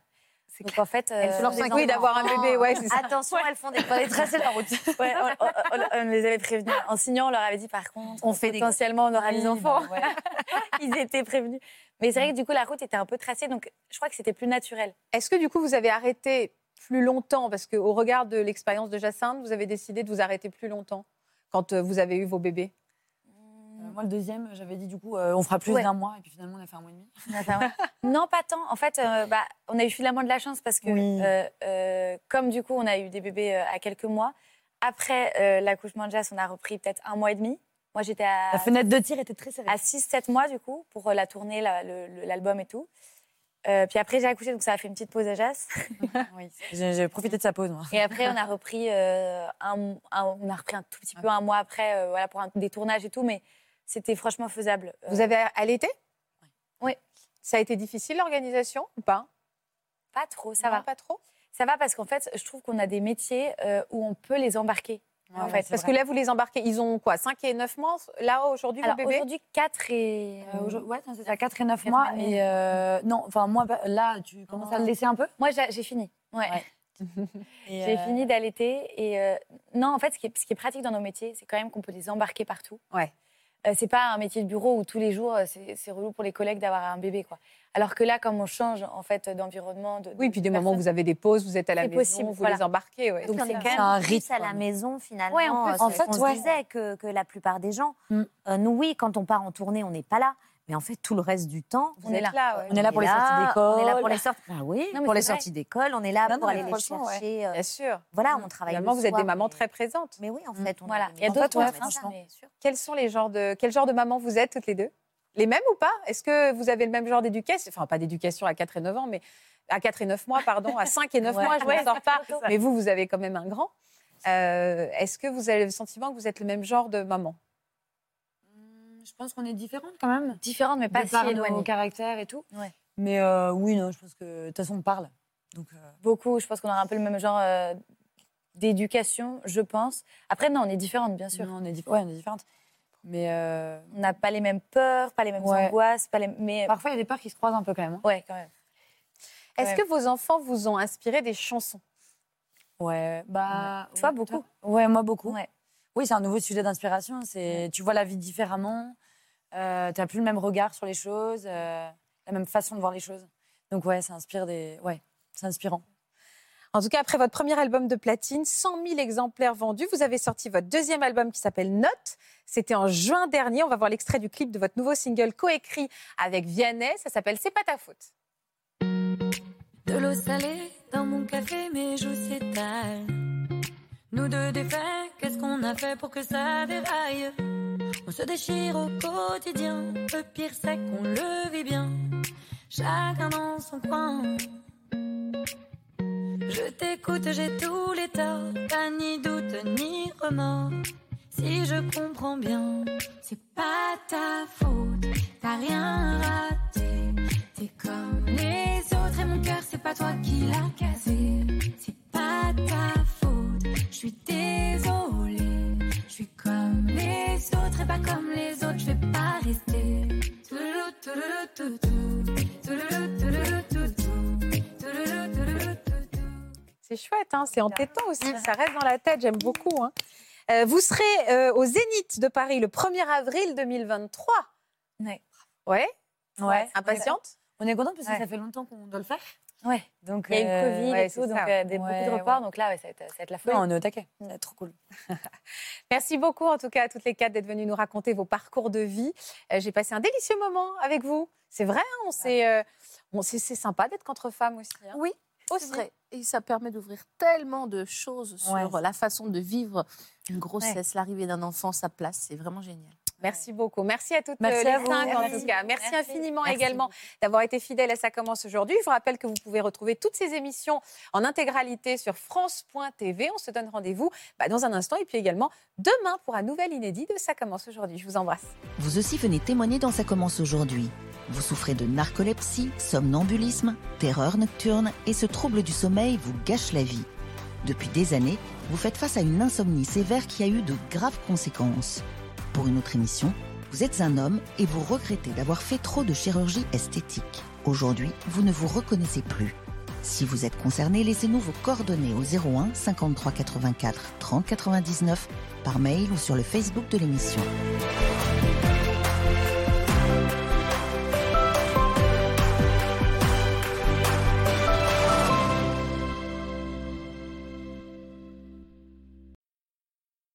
Donc en fait, euh, Oui, d'avoir un bébé, ouais, c'est ça. Attention, elles font des fallait tracer la route. Ouais, on, on- on- on les avait prévenus. En signant, on leur avait dit par contre, On fait des- potentiellement on aura Oui, des enfants. ouais. Ils étaient prévenus. Mais c'est vrai que du coup, la route était un peu tracée, donc je crois que c'était plus naturel. Est-ce que du coup, vous avez arrêté plus longtemps? Parce qu'au regard de l'expérience de Jacinthe, vous avez décidé de vous arrêter plus longtemps quand euh, vous avez eu vos bébés? Moi, le deuxième, j'avais dit du coup, euh, on fera plus Ouais. d'un mois, et puis finalement, on a fait un mois et demi. Non, pas tant. En fait, euh, bah, on a eu finalement de la chance parce que, Oui. euh, comme du coup, on a eu des bébés à quelques mois, après l'accouchement de Jas, on a repris peut-être un mois et demi. Moi, j'étais à, La fenêtre de tir était très serrée. à 6-7 mois, du coup, pour la tournée, la- l'album et tout. Euh, puis après, j'ai accouché, donc ça a fait une petite pause à Jas. Oui, j'ai j'ai profité de sa pause, moi. Et après, on a repris, euh, un, un- on a repris un tout petit peu un mois après, euh, voilà, pour un- des tournages et tout, mais c'était franchement faisable. Euh, Vous avez allaité Oui. Ça a été difficile l'organisation? Ou pas Pas trop, ça Non, va. Pas trop? Ça va parce qu'en fait, je trouve qu'on a des métiers euh, où on peut les embarquer. en fait. Parce vrai. que là, vous les embarquez, ils ont quoi 5 et 9 mois là aujourd'hui, bébés? aujourd'hui, 4 et. Euh, aujourd- ouais, c'est ça, 4 et 9 Quatre mois. mois et euh, non, enfin, moi, bah, là, tu commences à le laisser un peu? Moi, j'ai fini. Ouais. J'ai euh, fini d'allaiter. Et euh, non, en fait, ce qui, est, ce qui est pratique dans nos métiers, c'est quand même qu'on peut les embarquer partout. Ouais. Euh, c'est pas un métier de bureau où tous les jours euh, c'est relou pour les collègues d'avoir un bébé quoi. Alors que là, comme on change en fait d'environnement, de, Oui, puis des de moments où vous avez des pauses, vous êtes à la maison, possible, vous voilà. les embarquez. ouais. Donc on c'est est quand même un rythme, à la maison finalement. Ouais, en plus, euh, en fait, se ouais. disait que, que la plupart des gens. Mm. Euh, nous, oui, quand on part en tournée, on n'est pas là. Mais en fait, tout le reste du temps, là. ouais. On est là pour les sorties d'école. On est là pour les sorties. Ah oui, Non, mais pour les c'est vrai. sorties d'école. On est là Non, pour non, aller les ouais. chercher. euh, Bien sûr. Voilà, on travaille. Finalement, le vous êtes des soir, mamans mais- très présentes. Mais oui, en fait, on Voilà. Il y a d'autres, ouais, franchement. bien sûr. Quels sont les genres de quel genre de maman vous êtes toutes les deux? Les mêmes ou pas? Est-ce que vous avez le même genre d'éducation? Enfin, pas d'éducation à 4 et 9 ans, mais à 4 et 9 mois, pardon, à 5 et 9 Ouais. mois, je ne sors pas. Mais vous, vous avez quand même un grand. Euh, Est-ce que vous avez le sentiment que vous êtes le même genre de maman? Pense qu'on est différentes quand même. différentes mais pas de si par nos éloignées. caractères et tout. Ouais. Mais euh, oui, non, je pense que de toute façon, on parle. Donc, euh, Beaucoup, je pense qu'on a un peu le même genre euh, d'éducation, je pense. Après, non, on est différentes, bien sûr. non, on est, dif- ouais, on est différentes. Mais On n'a pas les mêmes peurs, pas les mêmes Ouais. angoisses, pas les... mais parfois, il y a des peurs qui se croisent un peu quand même. hein. ouais, quand même. Est-ce que vos enfants vous ont inspiré des chansons? Ouais, bah. Toi, beaucoup? Ouais, moi, beaucoup. Ouais. Oui, c'est un nouveau sujet d'inspiration. C'est Tu vois la vie différemment. Euh, tu n'as plus le même regard sur les choses, euh, la même façon de voir les choses. Donc, ouais, ça inspire des. Ouais, c'est inspirant. En tout cas, après votre premier album de platine, 100 000 exemplaires vendus, vous avez sorti votre deuxième album qui s'appelle Note. C'était en juin dernier. On va voir l'extrait du clip de votre nouveau single coécrit avec Vianney. Ça s'appelle C'est pas ta faute. De l'eau salée dans mon café, mes joues s'étalent. Nous deux défaits, qu'est-ce qu'on a fait pour que ça déraille? On se déchire au quotidien, le pire c'est qu'on le vit bien. Chacun dans son coin. Je t'écoute, j'ai tous les torts, pas ni doute ni remords. Si je comprends bien, c'est pas ta faute, t'as rien raté. T'es comme les autres et mon cœur, c'est pas toi qui l'as cassé. C'est pas ta faute, je suis désolée. Comme les autres et pas comme les autres, je vais pas rester. Touloulou, touloulou, toutou. Touloulou, touloulou, toutou. Touloulou, touloulou, toutou. C'est chouette, hein c'est entêtant aussi. Ça reste dans la tête, j'aime beaucoup. hein. Euh, vous serez euh, au Zénith de Paris le 1er avril 2023. Ouais. Ouais Ouais. Impatiente? On est content parce que Ouais. ça fait longtemps qu'on doit le faire. Ouais. Donc, il y a eu Euh, Covid ouais, et tout, donc ça. euh, des, Ouais, beaucoup de reports. Donc là, ça, va être, ça va être la folie. on est au taquet. Ouais, trop cool. Merci beaucoup en tout cas à toutes les quatre d'être venues nous raconter vos parcours de vie. Euh, J'ai passé un délicieux moment avec vous. C'est vrai, hein, on s'est, euh, on s'est- c'est sympa d'être qu'entre femmes aussi. hein. Oui, Aussi. vrai. Et ça permet d'ouvrir tellement de choses sur la façon de vivre une grossesse, l'arrivée d'un enfant, sa place. C'est vraiment génial. Merci beaucoup. Merci à toutes Merci euh, à les vous. cinq en Merci. tout cas. Merci, Merci. infiniment Merci. également d'avoir été fidèles à Ça commence aujourd'hui. Je vous rappelle que vous pouvez retrouver toutes ces émissions en intégralité sur France.tv. On se donne rendez-vous bah, dans un instant et puis également demain pour un nouvel inédit de Ça commence aujourd'hui. Je vous embrasse. Vous aussi venez témoigner dans Ça commence aujourd'hui. Vous souffrez de narcolepsie, somnambulisme, terreur nocturne et ce trouble du sommeil vous gâche la vie. Depuis des années, vous faites face à une insomnie sévère qui a eu de graves conséquences. Pour une autre émission, vous êtes un homme et vous regrettez d'avoir fait trop de chirurgie esthétique. Aujourd'hui, vous ne vous reconnaissez plus. Si vous êtes concerné, laissez-nous vos coordonnées au 01 53 84 30 99 par mail ou sur le Facebook de l'émission.